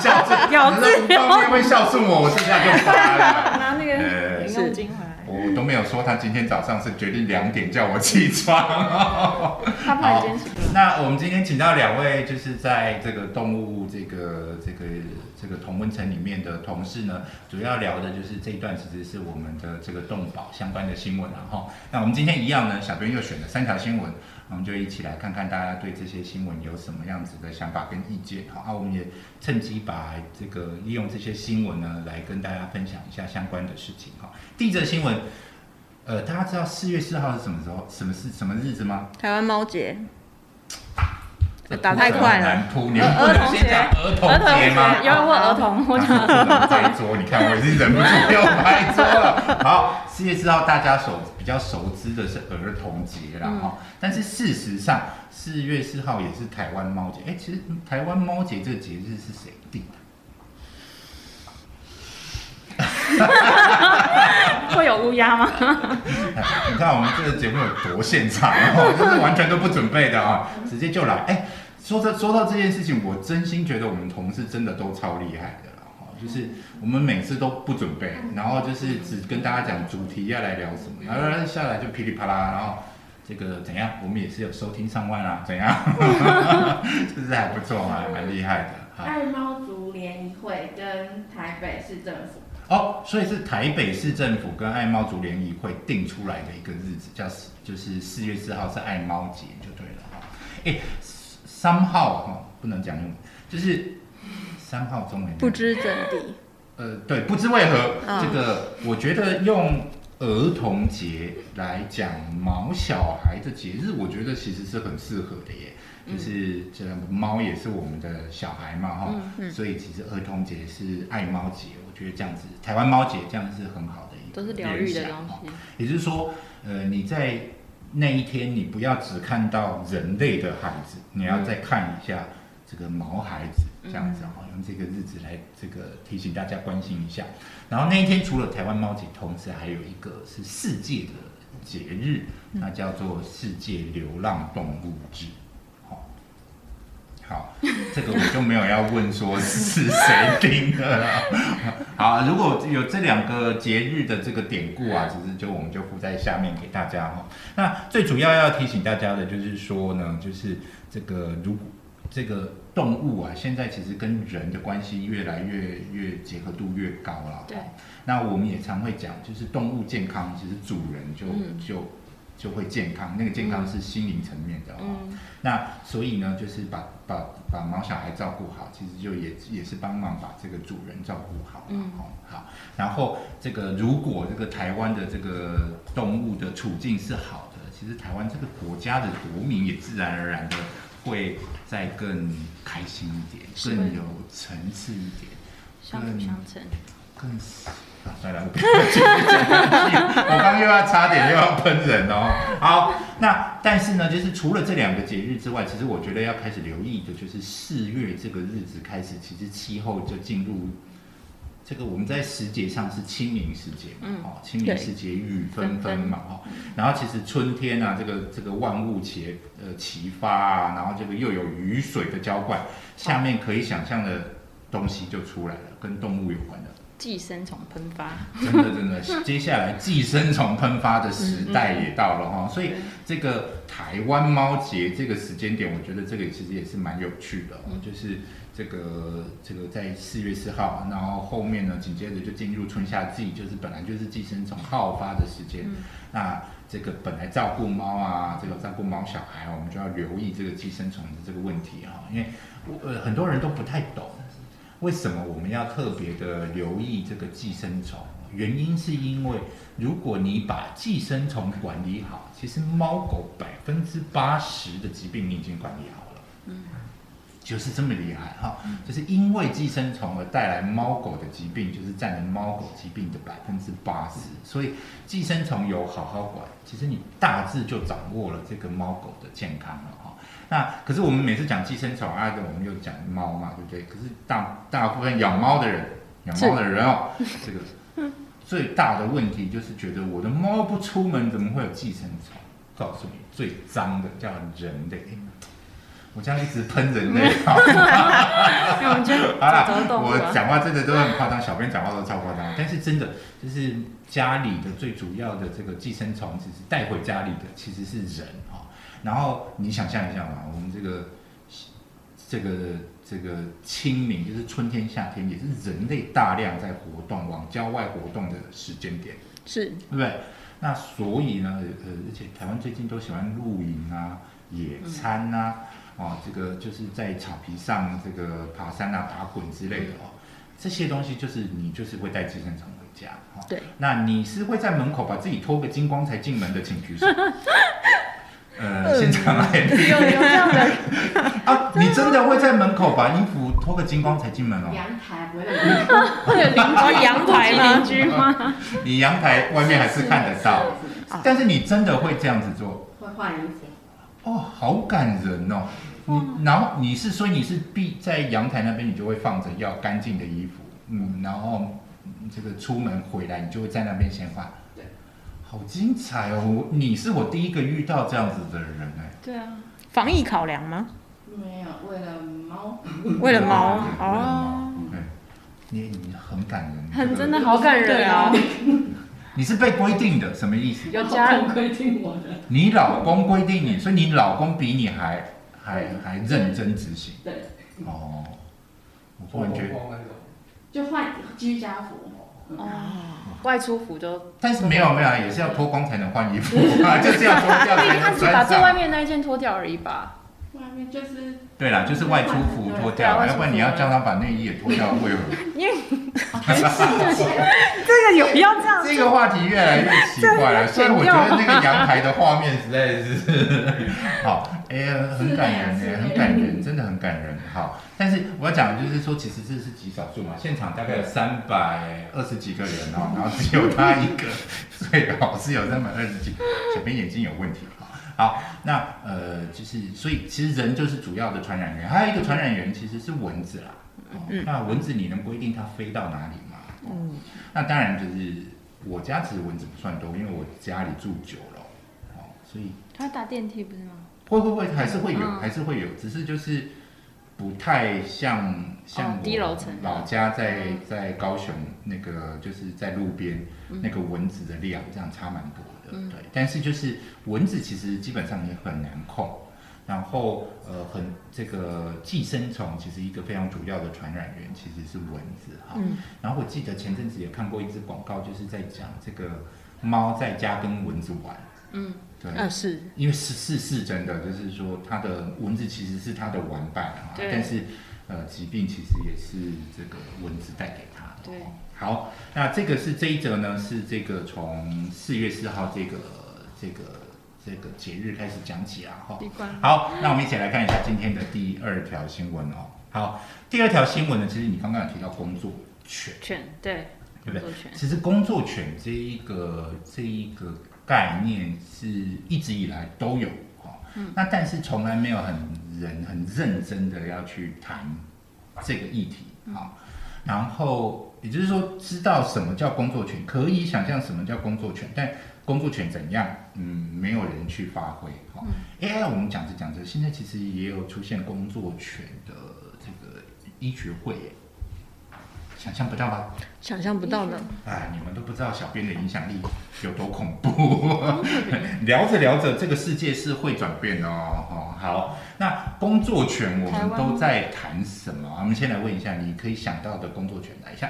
孝顺，咬字你不方便会孝顺我，我这下就发了。拿那个呃零用金回来，我都没有说他今天早上是决定两点叫我起床。他怕你坚持不了。那我们今天请到两位，就是在这个动物这个这个这个同温层里面的同事呢，主要聊的就是这一段其实是我们的这个动保相关的新闻然后，那我们今天一样呢，小编又选了三条新闻，我们就一起来看看大家对这些新闻有什么样子的想法跟意见。好，啊，我们也趁机把这个利用这些新闻呢，来跟大家分享一下相关的事情。哈，地震新闻。呃，大家知道四月四号是什么时候、什么是什么日子吗？台湾猫节，打太快了难扑，你们不能先讲儿童节吗？有人问儿童，我讲啊这一桌，你看我已经忍不住要拍桌了。好，四月四号大家熟比较熟知的是儿童节啦哈，但是事实上四月四号也是台湾猫节。哎，其实台湾猫节这个节日是谁定的？会有乌鸦吗？你看我们这个节目有多现场哦，就是完全都不准备的啊，直接就来。哎，说这说到这件事情，我真心觉得我们同事真的都超厉害的了。哈，就是我们每次都不准备，然后就是只跟大家讲主题要来聊什么，然后下来就噼里啪啦，然后这个怎样，我们也是有收听上万啊，怎样，就是还不错嘛，蛮厉害的。好爱猫族联谊会跟台北市政府哦，所以是台北市政府跟爱猫族联谊会定出来的一个日子，叫就是四月四号是爱猫节就对了哈。哎，三号哈不能讲用，就是三号中文不知怎地。呃对，不知为何、嗯这个我觉得用儿童节来讲毛小孩的节日，我觉得其实是很适合的耶。就是这猫也是我们的小孩嘛哈，所以其实儿童节是爱猫节，我觉得这样子台湾猫节这样是很好的一个都是疗愈的联想东哦西。也就是说，呃，你在那一天，你不要只看到人类的孩子，你要再看一下这个毛孩子，这样子哦，用这个日子来这个提醒大家关心一下。然后那一天除了台湾猫节，同时还有一个是世界的节日，那叫做世界流浪动物日。好，这个我就没有要问说是谁定的了。好，如果有这两个节日的这个典故啊，其实就我们就附在下面给大家哈。那最主要要提醒大家的就是说呢，就是这个如果这个动物啊，现在其实跟人的关系越来越越结合度越高了。对。那我们也常会讲，就是动物健康，其实主人就、嗯就就会健康，那个健康是心灵层面的哦。嗯，那所以呢，就是把把把毛小孩照顾好，其实就也也是帮忙把这个主人照顾好。嗯哦，好。然后这个如果这个台湾的这个动物的处境是好的，其实台湾这个国家的国民也自然而然的会再更开心一点，更有层次一点。相辅相成。更啊，算了，我刚刚又要差点又要喷人哦。好，那但是呢，就是除了这两个节日之外，其实我觉得要开始留意的就是四月这个日子开始，其实气候就进入这个我们在时节上是清明时节嘛，嗯哦，清明时节雨纷纷嘛，哦，然后其实春天啊，这个这个万物齐呃齐发啊，然后这个又有雨水的浇灌，下面可以想象的东西就出来了，跟动物有关的。寄生虫喷发，真的真的，接下来寄生虫喷发的时代也到了哈，所以这个台湾猫节这个时间点，我觉得这个其实也是蛮有趣的哦，就是这个这个在四月四号，然后后面呢紧接着就进入春夏季，就是本来就是寄生虫好发的时间，那这个本来照顾猫啊，这个照顾猫小孩，我们就要留意这个寄生虫的这个问题哈，因为我呃很多人都不太懂。为什么我们要特别的留意这个寄生虫？原因是因为如果你把寄生虫管理好，其实猫狗百分之八十的疾病你已经管理好了。嗯就是这么厉害哈，就是因为寄生虫而带来猫狗的疾病，就是占了猫狗疾病的百分之八十。所以寄生虫有好好管，其实你大致就掌握了这个猫狗的健康了。那可是我们每次讲寄生虫啊，我们又讲猫嘛，对不对？可是大大部分养猫的人，养猫的人哦，这个最大的问题就是觉得我的猫不出门，怎么会有寄生虫？告诉你，最脏的叫人类。我这样一直喷人类，好了，我讲话真的都很夸张，小编讲话都超夸张，但是真的就是家里的最主要的这个寄生虫，其实带回家里的其实是人啊、然后你想象一下嘛，我们这个这个这个清明就是春天夏天，也是人类大量在活动往郊外活动的时间点。是对不对？那所以呢，呃，而且台湾最近都喜欢露营啊、野餐啊，哦，这个就是在草皮上这个爬山啊、打滚之类的哦，这些东西就是你就是会带寄生虫回家，哦。对。那你是会在门口把自己脱个精光才进门的，请举手。呃，现场来有有这样的，啊，你真的会在门口把衣服脱个精光才进门哦？阳台不会有会有邻居阳台吗邻居吗？你阳台外面还是看得到，但是你真的会这样子做？会换衣服，哦，好感人哦！你然后你是说你是必在阳台那边，你就会放着要干净的衣服，嗯，然后嗯这个出门回来，你就会在那边先换。对，好精彩哦！你是我第一个遇到这样子的人哎。对啊，防疫考量吗？没有为了猫，为了猫对为了猫哦，对，你你很感人，很真的好感人啊。你是被规定的，什么意思？有家人规定我的，你老公规定你，所以你老公比你还还还认真执行。对，哦，我突然觉得。就换居家服，哦，外出服都，但是没有没有，也是要脱光才能换衣服 啊，就是要脱掉 才能他只把最外。面那一件脱掉而已吧？外面就是对啦，就是外出服脱掉，要不然你要叫他把内衣也脱掉，为何？因为 这个有要这样这个话题越来越奇怪了，所以我觉得那个阳台的画面实在是好，哎呀，很感人哎，很感人，真的很感人。好，但是我要讲的就是说，其实这是极少数嘛，现场大概有三百二十几个人哦，然后只有他一个，最好是有三百二十几，小编眼睛有问题哈。好，那呃，就是所以其实人就是主要的传染源，还有一个传染源其实是蚊子啦。哦那蚊子你能规定它飞到哪里吗？嗯，那当然就是我家其实蚊子不算多，因为我家里住九楼，哦，所以他打电梯不是吗？会会会还是会有，嗯还是会有，只是就是不太像像我老家在嗯在高雄那个就是在路边那个蚊子的量这样差蛮多的，嗯对。但是就是蚊子其实基本上也很难控。然后，呃，很这个寄生虫其实一个非常主要的传染源其实是蚊子哈。嗯然后我记得前阵子也看过一支广告，就是在讲这个猫在家跟蚊子玩。嗯，对，呃是，因为是是是真的，就是说它的蚊子其实是它的玩伴啊，但是呃疾病其实也是这个蚊子带给它的。对哦，好，那这个是这一则呢，是这个从四月四号这个这个这个节日开始讲起啊，哈。好，那我们一起来看一下今天的第二条新闻哦。好，第二条新闻呢，其实你刚刚有提到工作权，犬对，对不对？其实工作犬这一个这一个概念是一直以来都有哈、嗯。那但是从来没有很人很认真的要去谈这个议题嗯。啊、然后也就是说，知道什么叫工作权，可以想象什么叫工作权，但工作权怎样，嗯，没有人去发挥哈。AI，、我们讲着讲着，现在其实也有出现工作权的这个医学会耶，想象不到吧？想象不到呢。哎，你们都不知道小编的影响力有多恐怖。聊着聊着，这个世界是会转变的哦。哦，好，那工作权我们都在谈什么？我们先来问一下，你可以想到的工作权来一下：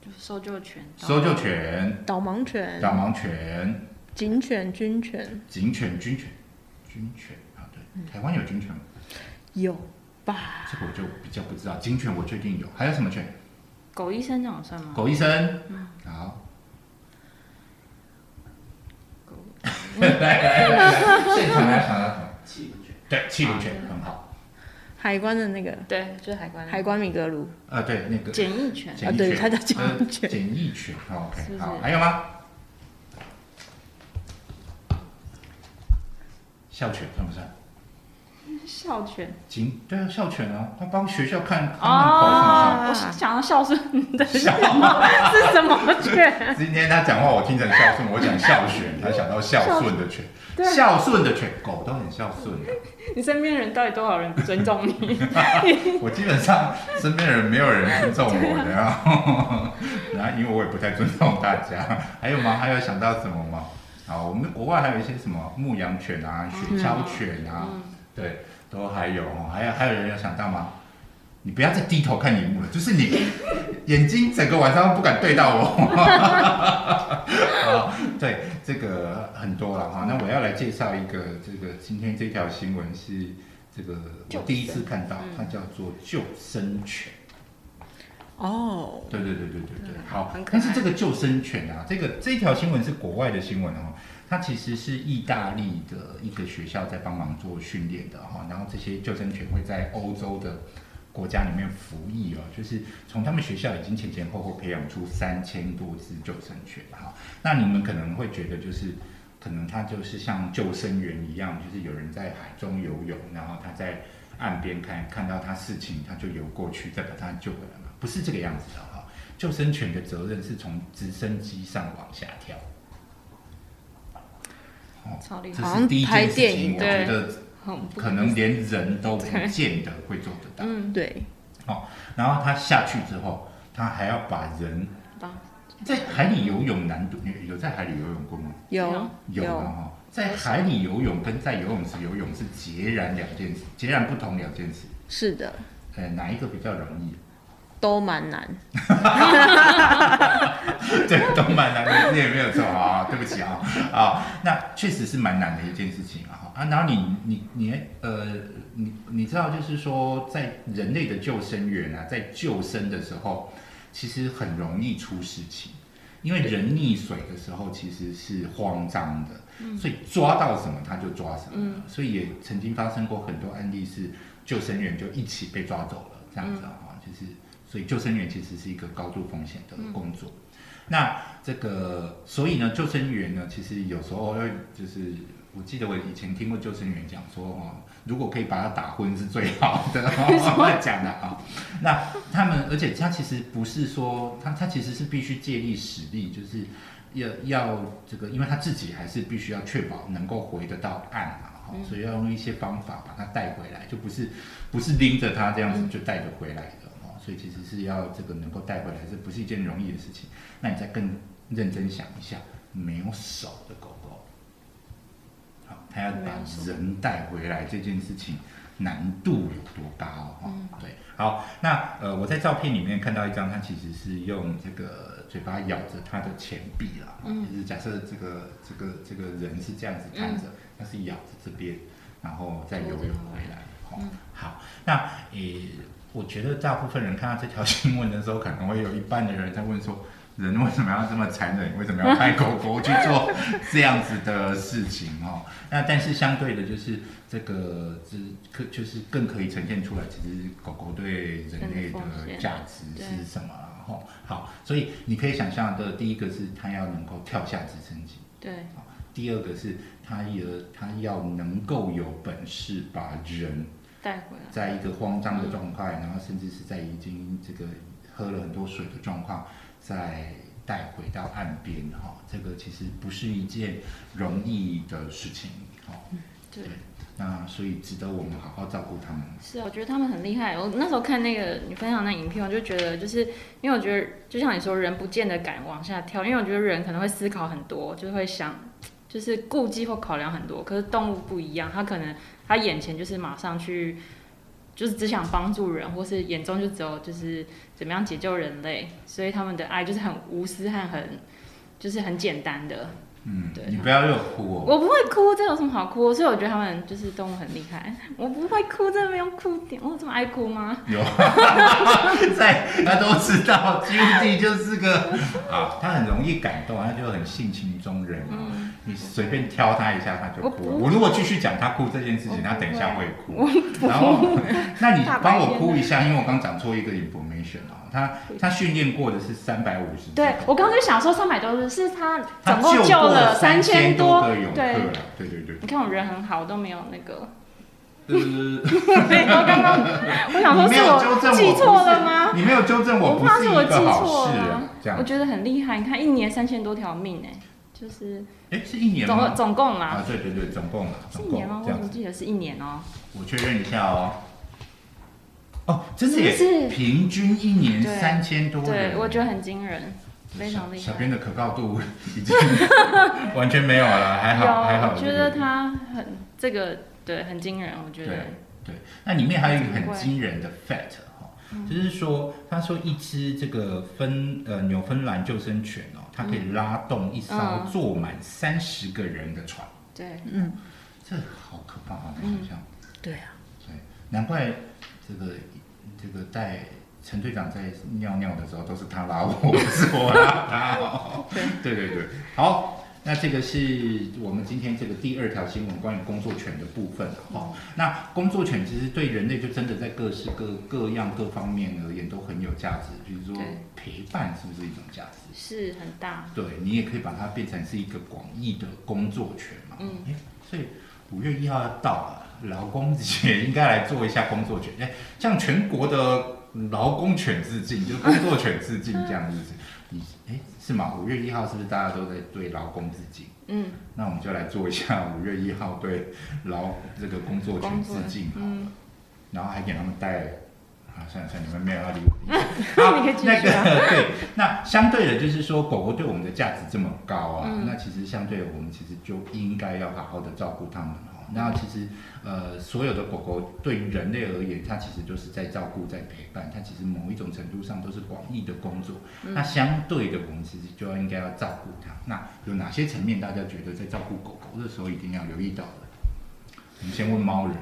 就搜救犬，搜救权、导盲犬、导盲权、警犬、军犬警犬、军犬、军犬啊，对，台湾有军犬吗？有吧？这个我就比较不知道。警犬我确定有，还有什么犬？狗医生这种算吗？狗医生。好。狗来来来来，现场来想到什么？气不全，对，气流犬很好。海关的那个对，就是海关海关米格鲁，啊，对，那个简易犬，啊对它叫检疫呃犬检疫犬，OK，好，还有吗？校犬算不算？校犬。警对啊，校犬啊，他帮学校看哦，我是想要孝顺的孝 是什么犬？今天他讲话我听成孝顺，我讲孝犬，他想到孝顺的犬，孝顺的犬，狗都很孝顺的。你身边人到底多少人不尊重你？我基本上身边的人没有人尊重我的，然后，然后因为我也不太尊重大家。还有吗？还有想到什么吗？啊，我们国外还有一些什么牧羊犬啊、雪橇犬啊，对，都还有哦。还有还有人有想到吗？你不要再低头看荧幕了，就是你眼睛整个晚上都不敢对到我。啊，对，这个很多了哈。那我要来介绍一个，这个今天这条新闻是这个我第一次看到，它叫做救生犬。哦，对对对对对对，好但是这个救生犬啊，这个这条新闻是国外的新闻哦，它其实是意大利的一个学校在帮忙做训练的哈、然后这些救生犬会在欧洲的国家里面服役哦，就是从他们学校已经前前后后培养出三千多只救生犬哈、那你们可能会觉得就是。可能它就是像救生员一样，就是有人在海中游泳，然后他在岸边看看到他事情，他就游过去，再把他救回来嘛，不是这个样子的哈。救生犬的责任是从直升机上往下跳。哦超厉害，这是第一件事情，我觉得可能连人都不见得会做得到。嗯，对，哦然后他下去之后，他还要把人在海里游泳难度，你有在海里游泳过吗？有有啊哈，在海里游泳跟在游泳池游泳是截然两件事，截然不同两件事。是的，呃，哪一个比较容易？都蛮难。对，都蛮难的，这也没有错啊，对不起啊。啊，那确实是蛮难的一件事情啊。啊，然后你你你呃，你你知道就是说，在人类的救生员啊，在救生的时候，其实很容易出事情，因为人溺水的时候其实是慌张的，所以抓到什么他就抓什么了，所以也曾经发生过很多案例是救生员就一起被抓走了，这样子啊，就是所以救生员其实是一个高度风险的工作。那这个，所以呢，救生员呢，其实有时候会就是，我记得我以前听过救生员讲说，哦，如果可以把他打昏是最好的，我讲的啊。那他们，而且他其实不是说他他其实是必须借力使力，就是要要这个，因为他自己还是必须要确保能够回得到岸嘛，哈、所以要用一些方法把他带回来，就不是不是拎着他这样子就带着回来的。哦，所以其实是要这个能够带回来，这不是一件容易的事情。那你再更认真想一下，没有手的狗狗，好，它要把人带回来这件事情难度有多高哈、对，好，那呃，我在照片里面看到一张，它其实是用这个嘴巴咬着它的前臂了，嗯，就是假设这个这个这个人是这样子看着，它是咬着这边，然后再游泳回来。嗯，好，那诶、我觉得大部分人看到这条新闻的时候，可能会有一半的人在问说，人为什么要这么残忍？为什么要派狗狗去做这样子的事情？哦，那但是相对的，就是这个这可就是更可以呈现出来，其实狗狗对人类的价值是什么了哈，好，所以你可以想象的，第一个是它要能够跳下直升机。对，好第二个是他有他要能够有本事把人带回来。在一个慌张的状态，然后甚至是在已经这个喝了很多水的状况，再带回到岸边哈、这个其实不是一件容易的事情哈、对，那所以值得我们好好照顾他们。是啊，我觉得他们很厉害。我那时候看那个你分享那影片，我就觉得，就是因为我觉得，就像你说，人不见得敢往下跳，因为我觉得人可能会思考很多，就是会想，就是顾忌或考量很多。可是动物不一样，它可能它眼前就是马上去，就是只想帮助人，或是眼中就只有就是怎么样解救人类，所以他们的爱就是很无私和很就是很简单的。嗯对，你不要又哭哦。我不会哭，这有什么好哭？所以我觉得他们就是动物很厉害。我不会哭，真的没有哭点。我有这么爱哭吗？有，在他都知道，基务地就是个啊，他很容易感动，他就很性情中人啊。嗯，你随便挑他一下，他就哭了。我如果继续讲他哭这件事情，他等一下会哭。不然后，那你帮我天哭一下，因为我刚讲错一个 information 啊，他他训练过的是三百五十。对我刚刚就想说三百多只，是他他总共救了三千多个泳客对，了。对对对。你看我人很好，我都没有那个。呃，对，我刚刚 我想说是有纠正我记错了吗？你没有纠正我，我不怕是我记错了。这样，我觉得很厉害。你看一年三千多条命哎，就是哎，是一年总吗？总共啊啦，，对对对，总共啊，总共是一年哦，我这样子。怎么记得是一年哦？我确认一下哦。哦，真的耶，是平均一年三千多人。对，我觉得很惊人，非常厉害。小编的可靠度 已经完全没有了，还好还好。我觉得他很这个对很惊人，我觉得对对，那里面还有一个很惊人的 fact 哈、嗯就是说，他说一只这个芬呃纽芬兰救生犬哦，它可以拉动一艘嗯坐满三十个人的船，对，嗯，这好可怕啊！嗯想象，对啊，对，难怪这个这个带陈队长在尿尿的时候都是他拉我，不是我拉他哦。对对对，好。那这个是我们今天这个第二条新闻，关于工作犬的部分哈、那工作犬其实对人类就真的在各式各各样各方面而言都很有价值，比如说陪伴是不是一种价值？是很大，对你也可以把它变成是一个广义的工作权嘛。嗯诶所以五月一号要到了，劳工节应该来做一下工作权，哎，向全国的劳工犬致敬，就是工作犬致敬这样子。你哎是吗？五月一号是不是大家都在对劳工致敬？嗯，那我们就来做一下 五月一号对劳这个工作群致敬好了，嗯，然后还给他们带。啊，算了算了，你们没有要理我 那啊个 对，那相对的，就是说狗狗对我们的价值这么高啊，嗯那其实相对的我们其实就应该要好好的照顾它们哈。那其实呃，所有的狗狗对于人类而言，它其实就是在照顾、在陪伴，它其实某一种程度上都是广义的工作。嗯那相对的，我们其实就要应该要照顾它。那有哪些层面大家觉得在照顾狗狗的时候一定要留意到的？我们先问猫人，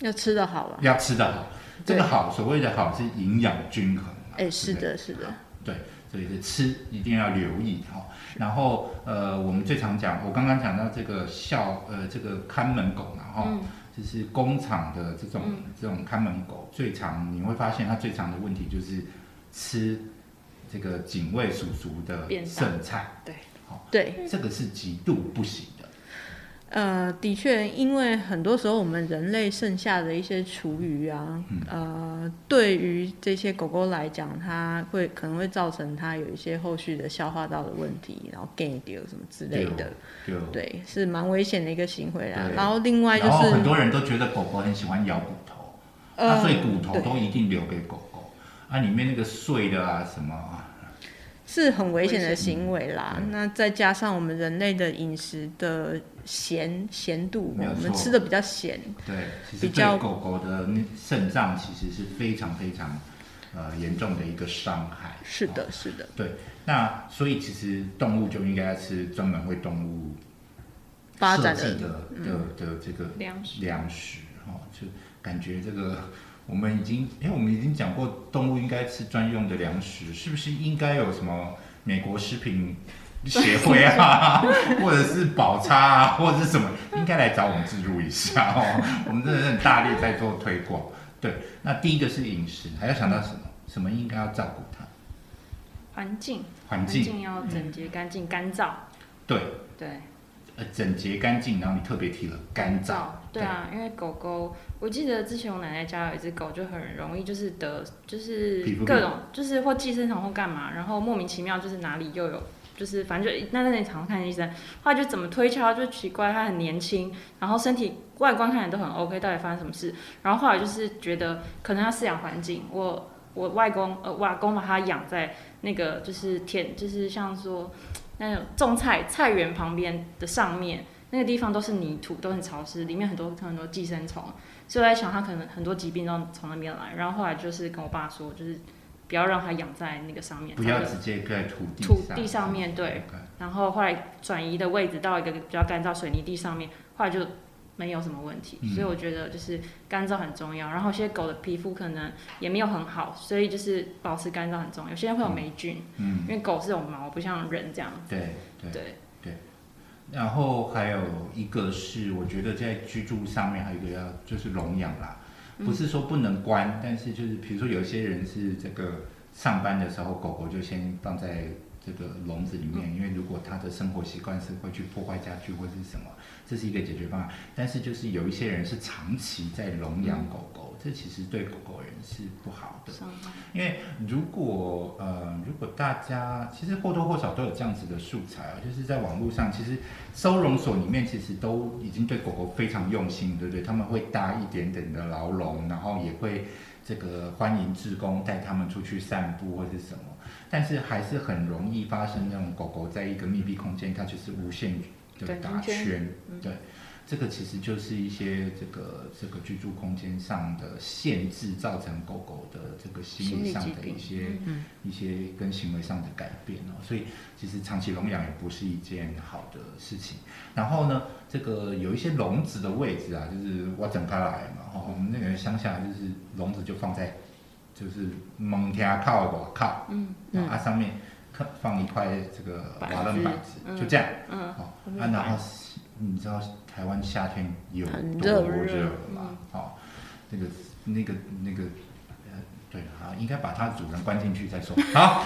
要吃的好了。要吃的好，这个好所谓的好是营养均衡嘛。哎，是的，是的，对，所以是吃一定要留意哈、然后呃，我们最常讲，我刚刚讲到这个校呃这个看门狗嘛哈、嗯。就是工厂的这种、嗯。这种看门狗，最常你会发现它最常的问题就是吃这个警卫叔叔的剩菜，对，好、对，这个是极度不行的。呃，的确，因为很多时候我们人类剩下的一些厨余啊，嗯呃，对于这些狗狗来讲，它会可能会造成它有一些后续的消化道的问题，然后 gain 掉什么之类的，就对，是蛮危险的一个行为啦。然后另外就然后很，多人都觉得狗狗很喜欢咬骨头，那、呃所以骨头都一定留给狗狗。啊，里面那个碎的啊什么啊，是很危险的行为啦。嗯。那再加上我们人类的饮食的咸咸度，我们吃的比较咸，对，其实比较对狗狗的肾脏其实是非常非常呃严重的一个伤害。是的，是的，对，那所以其实动物就应该吃专门为动物发展设计的的的的这个粮食。粮食哦，就感觉这个我们已经，哎，我们已经讲过动物应该吃专用的粮食，是不是应该有什么美国食品协会啊，或者是宝叉啊，或者是什么，应该来找我们自助一下哦。我们真的是很大力在做推广。对，那第一个是饮食，还要想到什么？什么应该要照顾它？环境环境，环境要整洁、干净、干燥，对，对，呃，整洁干净，然后你特别提了干燥，对啊，因为狗狗，我记得之前我奶奶家有一只狗，就很容易就是得就是各种就是或寄生虫或干嘛，然后莫名其妙就是哪里又有。就是反正就那那里常看医生，后来就怎么推敲就奇怪，它很年轻，然后身体外观看起来都很 OK，到底发生什么事？然后后来就是觉得可能要饲养环境，我我外公呃外公把它养在那个就是田，就是像说那种种菜菜园旁边的上面，那个地方都是泥土，都很潮湿，里面很多很多寄生虫，所以我在想，它可能很多疾病都从那边来。然后后来就是跟我爸说，就是不要让它养在那个上面，不要直接在土地土地上面对然后后来转移的位置到一个比较干燥水泥地上面，后来就没有什么问题。嗯所以我觉得就是干燥很重要。然后有些狗的皮肤可能也没有很好，所以就是保持干燥很重要。有些人会有霉菌，嗯因，为狗是有毛，不像人这样。对对。对，然后还有一个是，我觉得在居住上面还有一个要就是笼养啦，嗯。不是说不能关，但是就是比如说有些人是这个上班的时候，狗狗就先放在这个笼子里面，嗯因为如果他的生活习惯是会去破坏家具或是什么，这是一个解决方案。但是就是有一些人是长期在笼嗯养狗狗，这其实对狗狗人是不好的。因为如果呃，如果大家其实或多或少都有这样子的素材啊，就是在网络上，其实收容所里面其实都已经对狗狗非常用心，对不对？他们会搭一点点的牢笼，然后也会这个欢迎志工带他们出去散步或是什么，但是还是很容易发生那种狗狗在一个密闭空间，它就是无限的打圈对。这个其实就是一些这个这个居住空间上的限制，造成狗狗的这个心理上的一些、嗯。一些跟行为上的改变哦，所以其实长期笼养也不是一件好的事情。然后呢，这个有一些笼子的位置啊，就是我整开来嘛，哈、我们那个乡下就是笼子就放在就是蒙天靠我靠，嗯嗯啊上面放放一块这个瓦楞板子，嗯就这样。嗯，哦，啊，然后你知道台湾夏天有多热热吗？哦，那个那个那个，呃，对啊，应该把它主人关进去再说。好，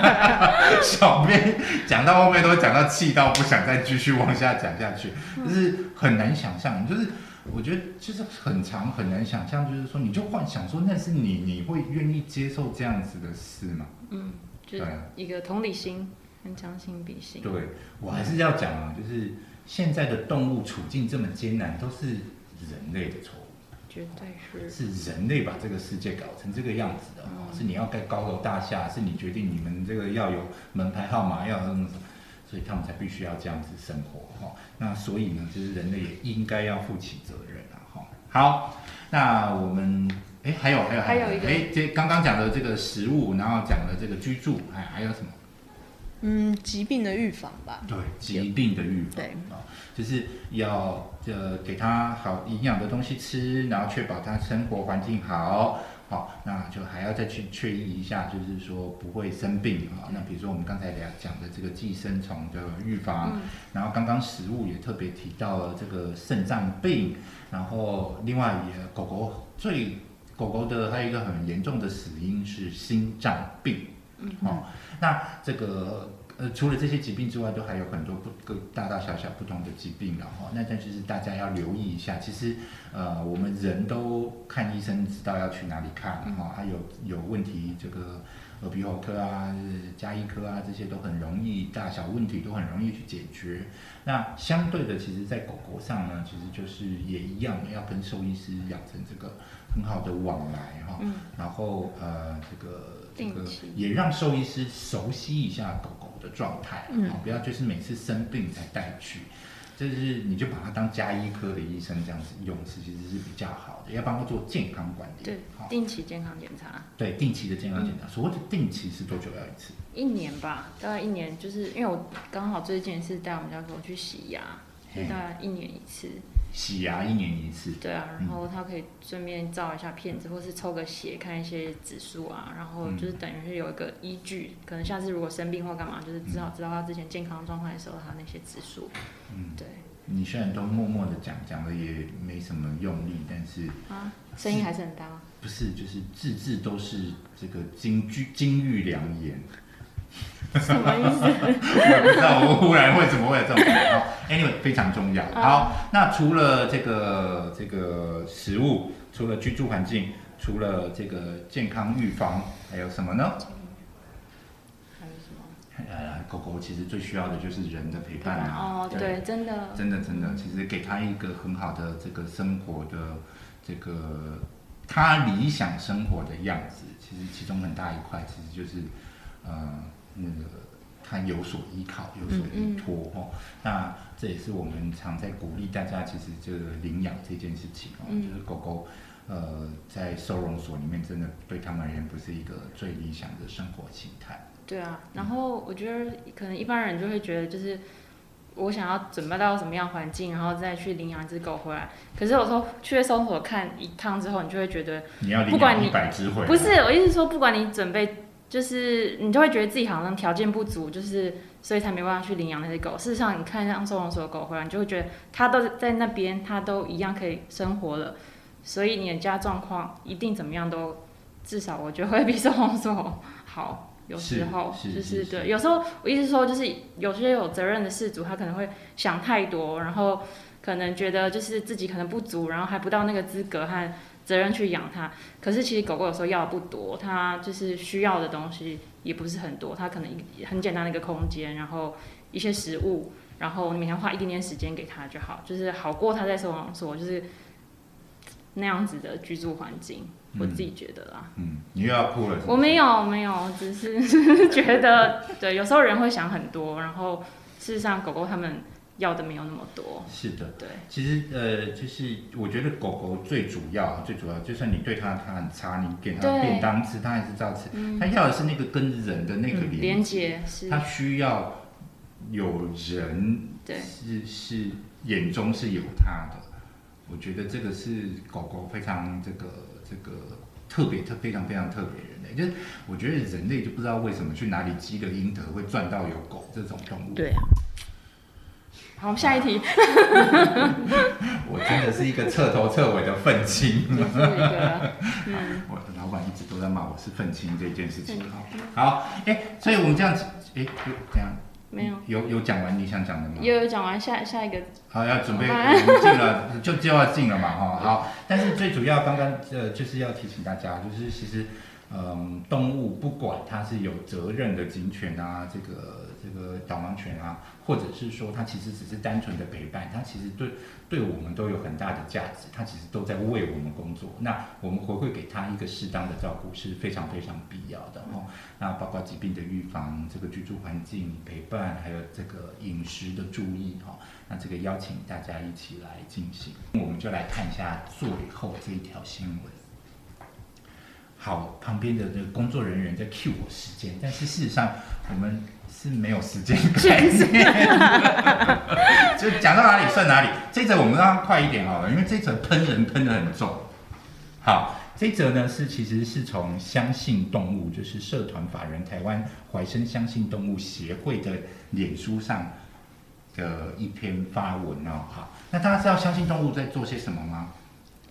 小编讲到后面都讲到气到不想再继续往下讲下去，就是很难想象，就是。我觉得就是很长很难想象，就是说你就幻想说那是你，你会愿意接受这样子的事吗？嗯，就是对啊一个同理心跟将心比心。对，我还是要讲啊，就是现在的动物处境这么艰难，都是人类的错误，绝对是。是人类把这个世界搞成这个样子的哦，是你要盖高楼大厦，是你决定你们这个要有门牌号码，要什么什么，所以他们才必须要这样子生活哈。那所以呢，就是人类也应该要负起责任啊哈。好，那我们。哎，还有还有还有一个哎，这刚刚讲的这个食物，然后讲的这个居住，还还有什么？嗯，疾病的预防吧。对，疾病的预防，对啊，就是要呃给他好营养的东西吃，然后确保他生活环境好，好，那就还要再去确认一下，就是说不会生病啊。那比如说我们刚才聊讲的这个寄生虫的预防，嗯。然后刚刚食物也特别提到了这个肾脏病，然后另外也狗狗最狗狗的还有一个很严重的死因是心脏病，嗯。哦，那这个呃，除了这些疾病之外，都还有很多不各大大小小不同的疾病了哈。那但就是大家要留意一下，其实呃，我们人都看医生知道要去哪里看哈，还有有问题这个耳鼻喉科啊、加医科啊这些都很容易，大小问题都很容易去解决。那相对的，其实在狗狗上呢，其实就是也一样，要跟兽医师养成这个很好的往来哈。嗯然后呃，这个这个也让兽医师熟悉一下狗狗的状态，嗯。好，不要就是每次生病才带去，就是你就把它当加医科的医生这样子用，是其实是比较好的，要帮他做健康管理，对好，定期健康检查，对，定期的健康检查，所谓的定期是多久要一次？一年吧，大概一年，就是因为我刚好最近是带我们家狗去洗牙，所以大概一年一次。洗牙一年一次，对啊，然后他可以顺便照一下片子，或是抽个血看一些指数啊，然后就是等于是有一个依据，可能下次如果生病或干嘛，就是至少知道他之前健康状况的时候，他那些指数。嗯，对你虽然都默默的讲，讲的也没什么用力，但是啊，声音还是很大吗？不是就是字字都是这个金句金玉良言。什么意思？我也不知道我忽然为什么会有这种感觉。好，anyway 非常重要。好，那除了这个这个食物，除了居住环境，除了这个健康预防，还有什么呢？还有什么？呃，狗狗其实最需要的就是人的陪伴啊。哦，对，真的，真的真的，其实给他一个很好的这个生活的这个他理想生活的样子，其实其中很大一块其实就是呃那个他有所依靠，有所依托哦。那这也是我们常在鼓励大家，其实这个领养这件事情哦，嗯就是狗狗。呃，在收容所里面，真的对他们而言不是一个最理想的生活形态。对啊，然后我觉得可能一般人就会觉得，就是我想要准备到什么样环境，然后再去领养一只狗回来。可是有时候去收容所看一趟之后，你就会觉得，你要领养一百只回来，不是我意思是说，不管你准备，就是你就会觉得自己好像条件不足，就是所以才没办法去领养那些狗。事实上，你看像收容所的狗回来，你就会觉得它都在那边，它都一样可以生活了。所以你的家状况一定怎么样都，至少我觉得会比收容所好。有时候 是是就是是对，有时候我意思说，就是有些有责任的事主，他可能会想太多，然后可能觉得就是自己可能不足，然后还不到那个资格和责任去养它。可是其实狗狗有时候要的不多，它就是需要的东西也不是很多，它可能很简单的一个空间，然后一些食物，然后你每天花一点点时间给它就好，就是好过它在收容所就是那样子的居住环境。我自己觉得啦，嗯，你又要哭了是是我没有没有，只是 觉得对，有时候人会想很多，然后事实上狗狗它们要的没有那么多，是的。对，其实呃，就是我觉得狗狗最主要最主要，就算你对它它很差，你给它便当吃，它还是照吃。它要的是那个跟人的那个嗯，连连接，它，需要有人对是是眼中是有它的。我觉得这个是狗狗非常这个这个特别特非常非常特别的人类，就是我觉得人类就不知道为什么去哪里积了阴德会赚到有狗这种动物。对啊，好，下一题，我真的是一个彻头彻尾的愤青。我的老板一直都在骂我是愤青这件事情。好，好，哎、所以我们这样子，哎、有这样没有，有有讲完你想讲的吗？有有讲完下下一个，好，要准备进了，就就要进了嘛，哈。好，但是最主要，刚刚呃，就是要提醒大家，就是其实，嗯，动物不管它是有责任的警犬啊，这个这个导盲犬啊，或者是说它其实只是单纯的陪伴，它其实对对我们都有很大的价值，它其实都在为我们工作。那我们回馈给它一个适当的照顾是非常非常必要的哦。那包括疾病的预防、这个居住环境陪伴，还有这个饮食的注意哈、那这个邀请大家一起来进行，我们就来看一下最后这一条新闻。好，旁边的这个工作人员在 cue 我时间，但是事实上我们是没有时间概念，就讲到哪里算哪里。这一则我们让它快一点好了，因为这一则喷人喷的很重。好，这一则呢是其实是从相信动物，就是社团法人台湾怀生相信动物协会的脸书上的一篇发文哦。好，那大家知道相信动物在做些什么吗？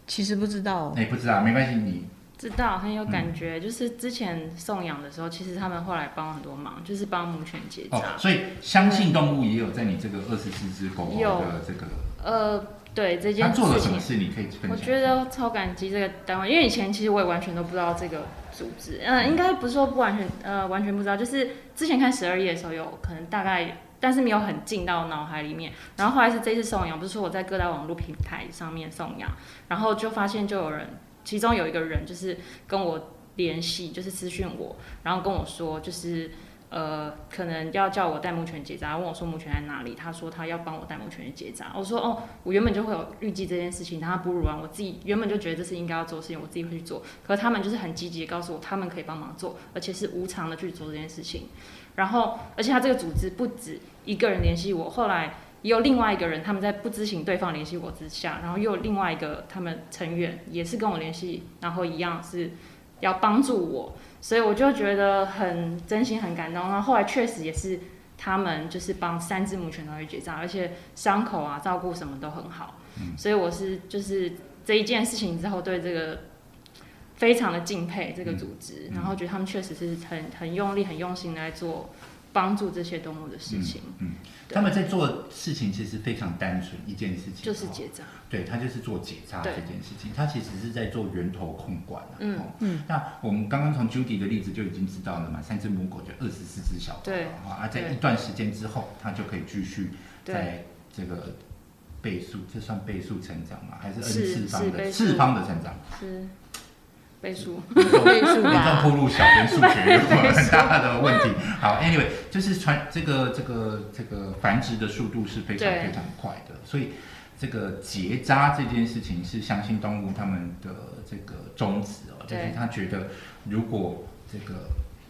其实不知道，哎、不知道，没关系，你知道很有感嗯觉，就是之前送养的时候，其实他们后来帮很多忙，就是帮母犬结哦，扎。所以相信动物也有在你这个二十四只狗的这个，呃，对这件事情做了什么，事？你可以分享。我觉得超感激这个单位，因为以前其实我也完全都不知道这个组织，嗯、应该不是说不完全，呃，完全不知道，就是之前看十二页的时候有可能大概，但是没有很进到脑海里面。然后后来是这次送养，不是说我在各大网络平台上面送养，然后就发现就有人，其中有一个人就是跟我联系，就是私讯我，然后跟我说就是。呃，可能要叫我带母犬结扎，问我说母犬在哪里？他说他要帮我带母犬去结扎。我说哦，我原本就会有预计这件事情，然后哺乳完，我自己原本就觉得这是应该要做的事情，我自己会去做。可是他们就是很积极的告诉我，他们可以帮忙做，而且是无偿的去做这件事情。然后，而且他这个组织不止一个人联系我，后来也有另外一个人，他们在不知情对方联系我之下，然后又有另外一个他们成员也是跟我联系，然后一样是要帮助我，所以我就觉得很真心很感动。然后后来确实也是他们就是帮三只母犬都去结账，而且伤口啊照顾什么都很好，所以我是就是这一件事情之后对这个。非常的敬佩这个组织，嗯然后觉得他们确实是很很用力、很用心来做帮助这些动物的事情，他们在做事情其实非常单纯，一件事情哦就是结扎。对他就是做结扎这件事情，他其实是在做源头控管啊。嗯哦。嗯。那我们刚刚从 Judy 的例子就已经知道了嘛，三只母狗就二十四只小狗对。啊，在一段时间之后，它就可以继续在这个倍数，这算倍数成长吗？还是 n 次方的次方的成长？是倍数，倍数严重吧暴露小编数学有很大的问题。好，anyway，就是传这个这个这个繁殖的速度是非常非常快的，所以这个结扎这件事情是相信动物他们的这个宗旨哦，就是对。他觉得如果这个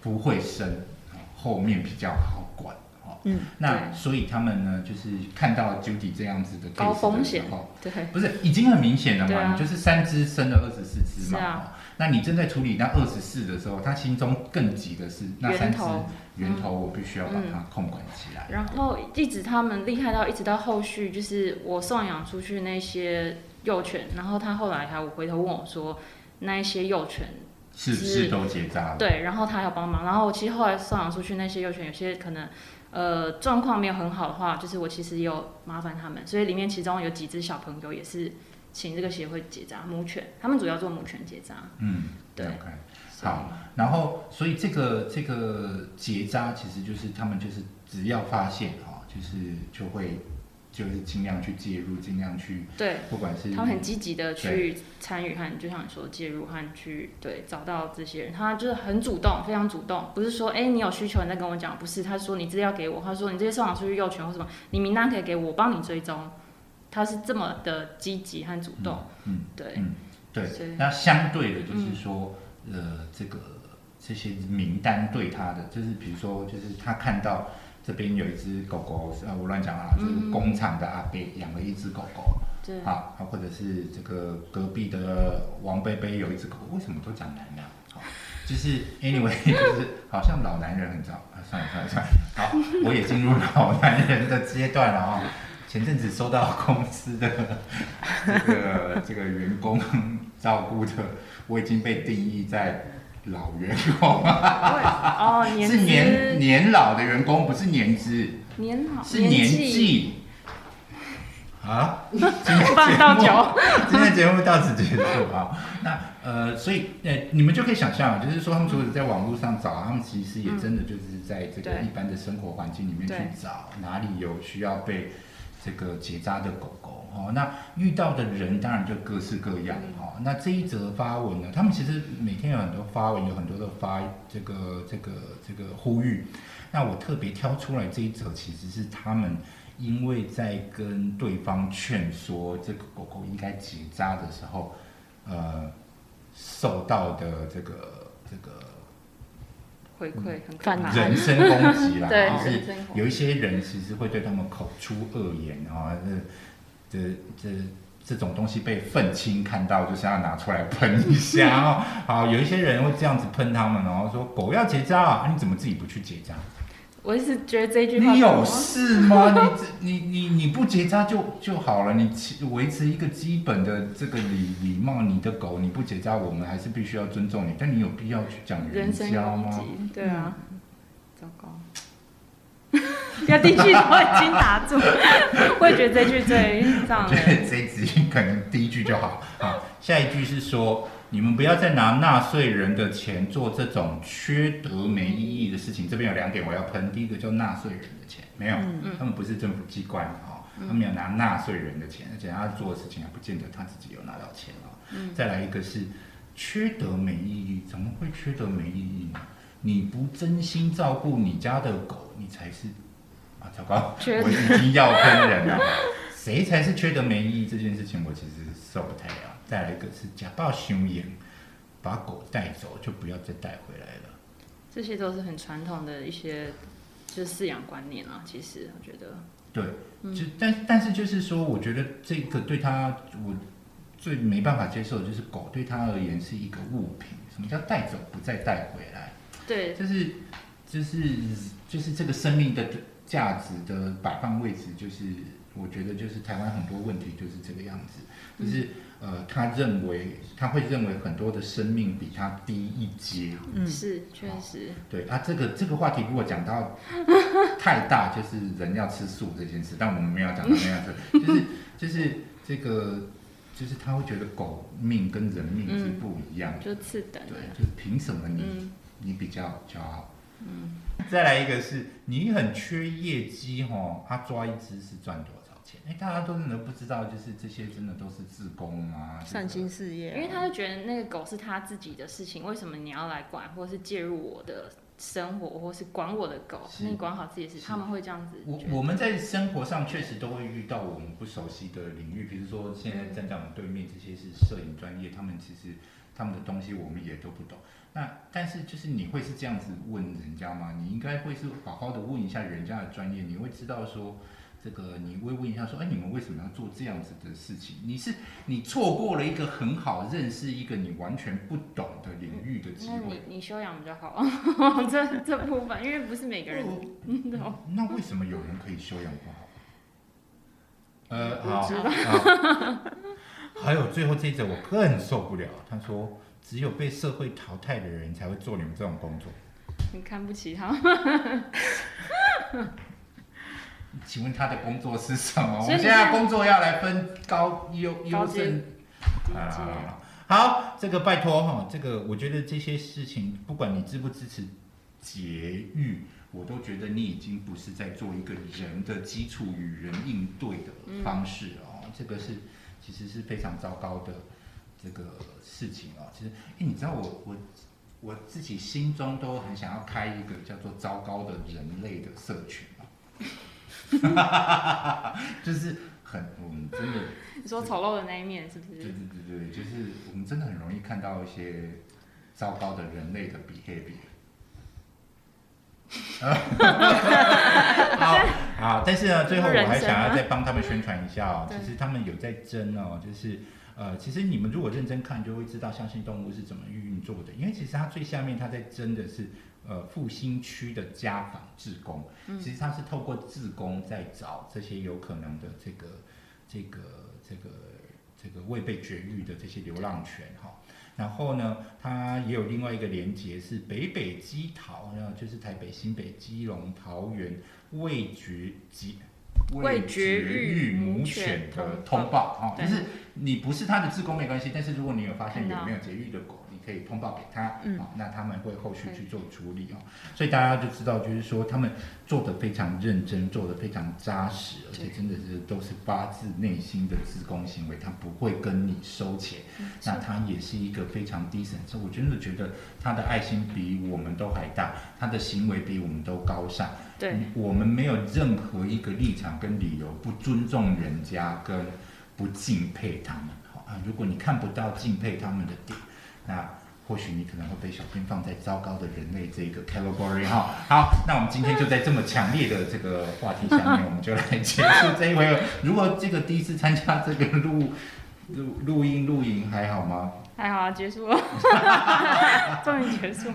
不会生，哦后面比较好管哦。嗯，那所以他们呢，就是看到 Judy 这样子的高风险，对，不是已经很明显了嘛？啊你就是三只生了二十四只嘛、啊哦那你正在处理那二十四的时候，他心中更急的是那三只源头源头，我必须要把它控管起来。然后一直他们厉害到一直到后续，就是我送养出去那些幼犬，然后他后来还回头问我说，那一些幼犬是不是都结扎了？对，然后他有帮忙，然后我其实后来送养出去那些幼犬，有些可能呃状况没有很好的话，就是我其实也有麻烦他们，所以里面其中有几只小朋友也是请这个协会结扎母犬，他们主要做母犬结扎，嗯，对 OK。好，然后所以这个这个结扎其实就是他们就是只要发现哈、就是就会就是尽量去介入，尽量去对。不管是他们很积极的去参与和，就像你说的介入和去对找到这些人，他就是很主动，非常主动，不是说哎、你有需求你再跟我讲，不是他说你资料给我，他说你这些上网出去幼犬或什么，你名单可以给我，我帮你追踪，他是这么的积极和主动，嗯对，嗯对，那相对的就是说，呃，这个这些名单对他的，就是比如说，就是他看到这边有一只狗狗，呃，我乱讲啊，就是工厂的阿伯养了一只狗狗，对，啊，啊，或者是这个隔壁的王贝贝有一只狗，为什么都讲男的啊？好，就是 anyway，就是好像老男人很早啊，算了算了算了，好，我也进入老男人的阶段了啊。前阵子收到公司的 这个这个员工照顾的，我已经被定义在老员工，哦，年是年年老的员工，不是年资，年老是年纪，纪。啊，今天放节目倒酒，今天节目到此结束啊。那呃，所以呃，你们就可以想象啊，就是说他们除了在网络上找，他们其实也真的就是在这个一般的生活环境里面去找哪里有需要被这个结扎的狗狗哦。那遇到的人当然就各式各样哦。那这一则发文呢，他们其实每天有很多发文，有很多的发这个这个这个呼吁。那我特别挑出来这一则，其实是他们因为在跟对方劝说这个狗狗应该结扎的时候，呃，受到的这个这个回馈很可反怕，人身攻击啦，对就是有一些人其实会对他们口出恶言啊，这这这这种东西被愤青看到，就是要拿出来喷一下 哦。好，有一些人会这样子喷他们，然后说狗要结扎啊，你怎么自己不去结扎？我一直觉得这一句话你有事吗？你 你你你不结扎就就好了，你其维持一个基本的这个礼礼貌。你的狗你不结扎，我们还是必须要尊重你，但你有必要去讲人身家吗？对啊，糟糕。不 要第一句都已经打住，我也觉得这句最让我觉人得这一集可能第一句就好。好，下一句是说，你们不要再拿纳税人的钱做这种缺德没意义的事情。这边有两点我要喷，第一个叫纳税人的钱，没有，他们不是政府机关哦，他们有拿纳税人的钱，而且他做的事情还不见得他自己有拿到钱哦。再来一个是缺德没意义，怎么会缺德没意义呢？你不真心照顾你家的狗，你才是啊，糟糕，我已经要喷人了。谁才是缺德没意义这件事情，我其实受不太了。再来一个是假报凶言，把狗带走就不要再带回来了。这些都是很传统的一些就是饲养观念啊。其实我觉得，对，就但但是就是说，我觉得这个对他我最没办法接受的就是狗对他而言是一个物品。什么叫带走不再带回来？对，就是就是就是这个生命的价值的摆放位置，就是我觉得就是台湾很多问题就是这个样子，就是呃，他认为他会认为很多的生命比他低一阶，嗯。是确实，对啊，这个这个话题如果讲到 太大，就是人要吃素这件事，但我们没有讲到那样子，就是就是这个就是他会觉得狗命跟人命是不一样的，就次等对，，就是凭什么你、嗯。你比较骄傲？嗯，再来一个是你很缺业绩哦，他抓一只是赚多少钱？哎，大家都真的不知道，就是这些真的都是自工啊，善心事业啊，因为他就觉得那个狗是他自己的事情，为什么你要来管或者是介入我的生活，或是管我的狗，是你管好自己的事，是他们会这样子我。我们在生活上确实都会遇到我们不熟悉的领域，比如说现在站在我们对面这些是摄影专业，他们其实他们的东西我们也都不懂。那但是就是你会是这样子问人家吗？你应该会是好好的问一下人家的专业，你会知道说。这个你会问一下说，哎，你们为什么要做这样子的事情？你是你错过了一个很好认识一个你完全不懂的领域的机会你。你修养比较好，这这部分，因为不是每个人懂。那为什么有人可以修养不好？呃，好，还有最后这一则我更受不了，他说只有被社会淘汰的人才会做你们这种工作。你看不起他们，请问他的工作是什么？我们现在工作要来分高优优阶胜低啊。好，这个拜托哈，这个我觉得这些事情，不管你支不支持节育，我都觉得你已经不是在做一个人的基础与人应对的方式哦，这个是其实是非常糟糕的这个事情哦。其实，哎，你知道我我我自己心中都很想要开一个叫做“糟糕的人类”的社群啊，就是很我们真的。你说丑陋的那一面是不是？对对对，就是我们真的很容易看到一些糟糕的人类的 behavior。好，好，但是呢，最后我还想要再帮他们宣传一下哦。其实他们有在争哦，就是呃，其实你们如果认真看，就会知道相信动物是怎么运作的。因为其实它最下面它在争的是呃复兴区的家访志工，其实他是透过志工在找这些有可能的这个这个这个这个未被绝育的这些流浪犬哈。然后呢，它也有另外一个连接是北北基桃，然后就是台北、新北、基隆、桃园未绝基。未绝育母母犬的通通报啊，对就是你不是它的志工没关系，但是如果你有发现有没有绝育的狗，你可以通报给他，嗯好，那他们会后续去做处理哦。所以大家就知道，就是说他们做的非常认真，做的非常扎实，而且真的是都是发自内心的自工行为，他不会跟你收钱。那他也是一个非常低层次，我真的觉得他的爱心比我们都还大，他的行为比我们都高尚。对，我们没有任何一个立场跟理由不尊重人家跟不敬佩他们。好啊，如果你看不到敬佩他们的点，那或许你可能会被小编放在糟糕的人类这个 category 哈。好，那我们今天就在这么强烈的这个话题下面，我们就来结束这一回合。如果这个第一次参加这个录录录音录影还好吗？还好啊，结束了，终于结束。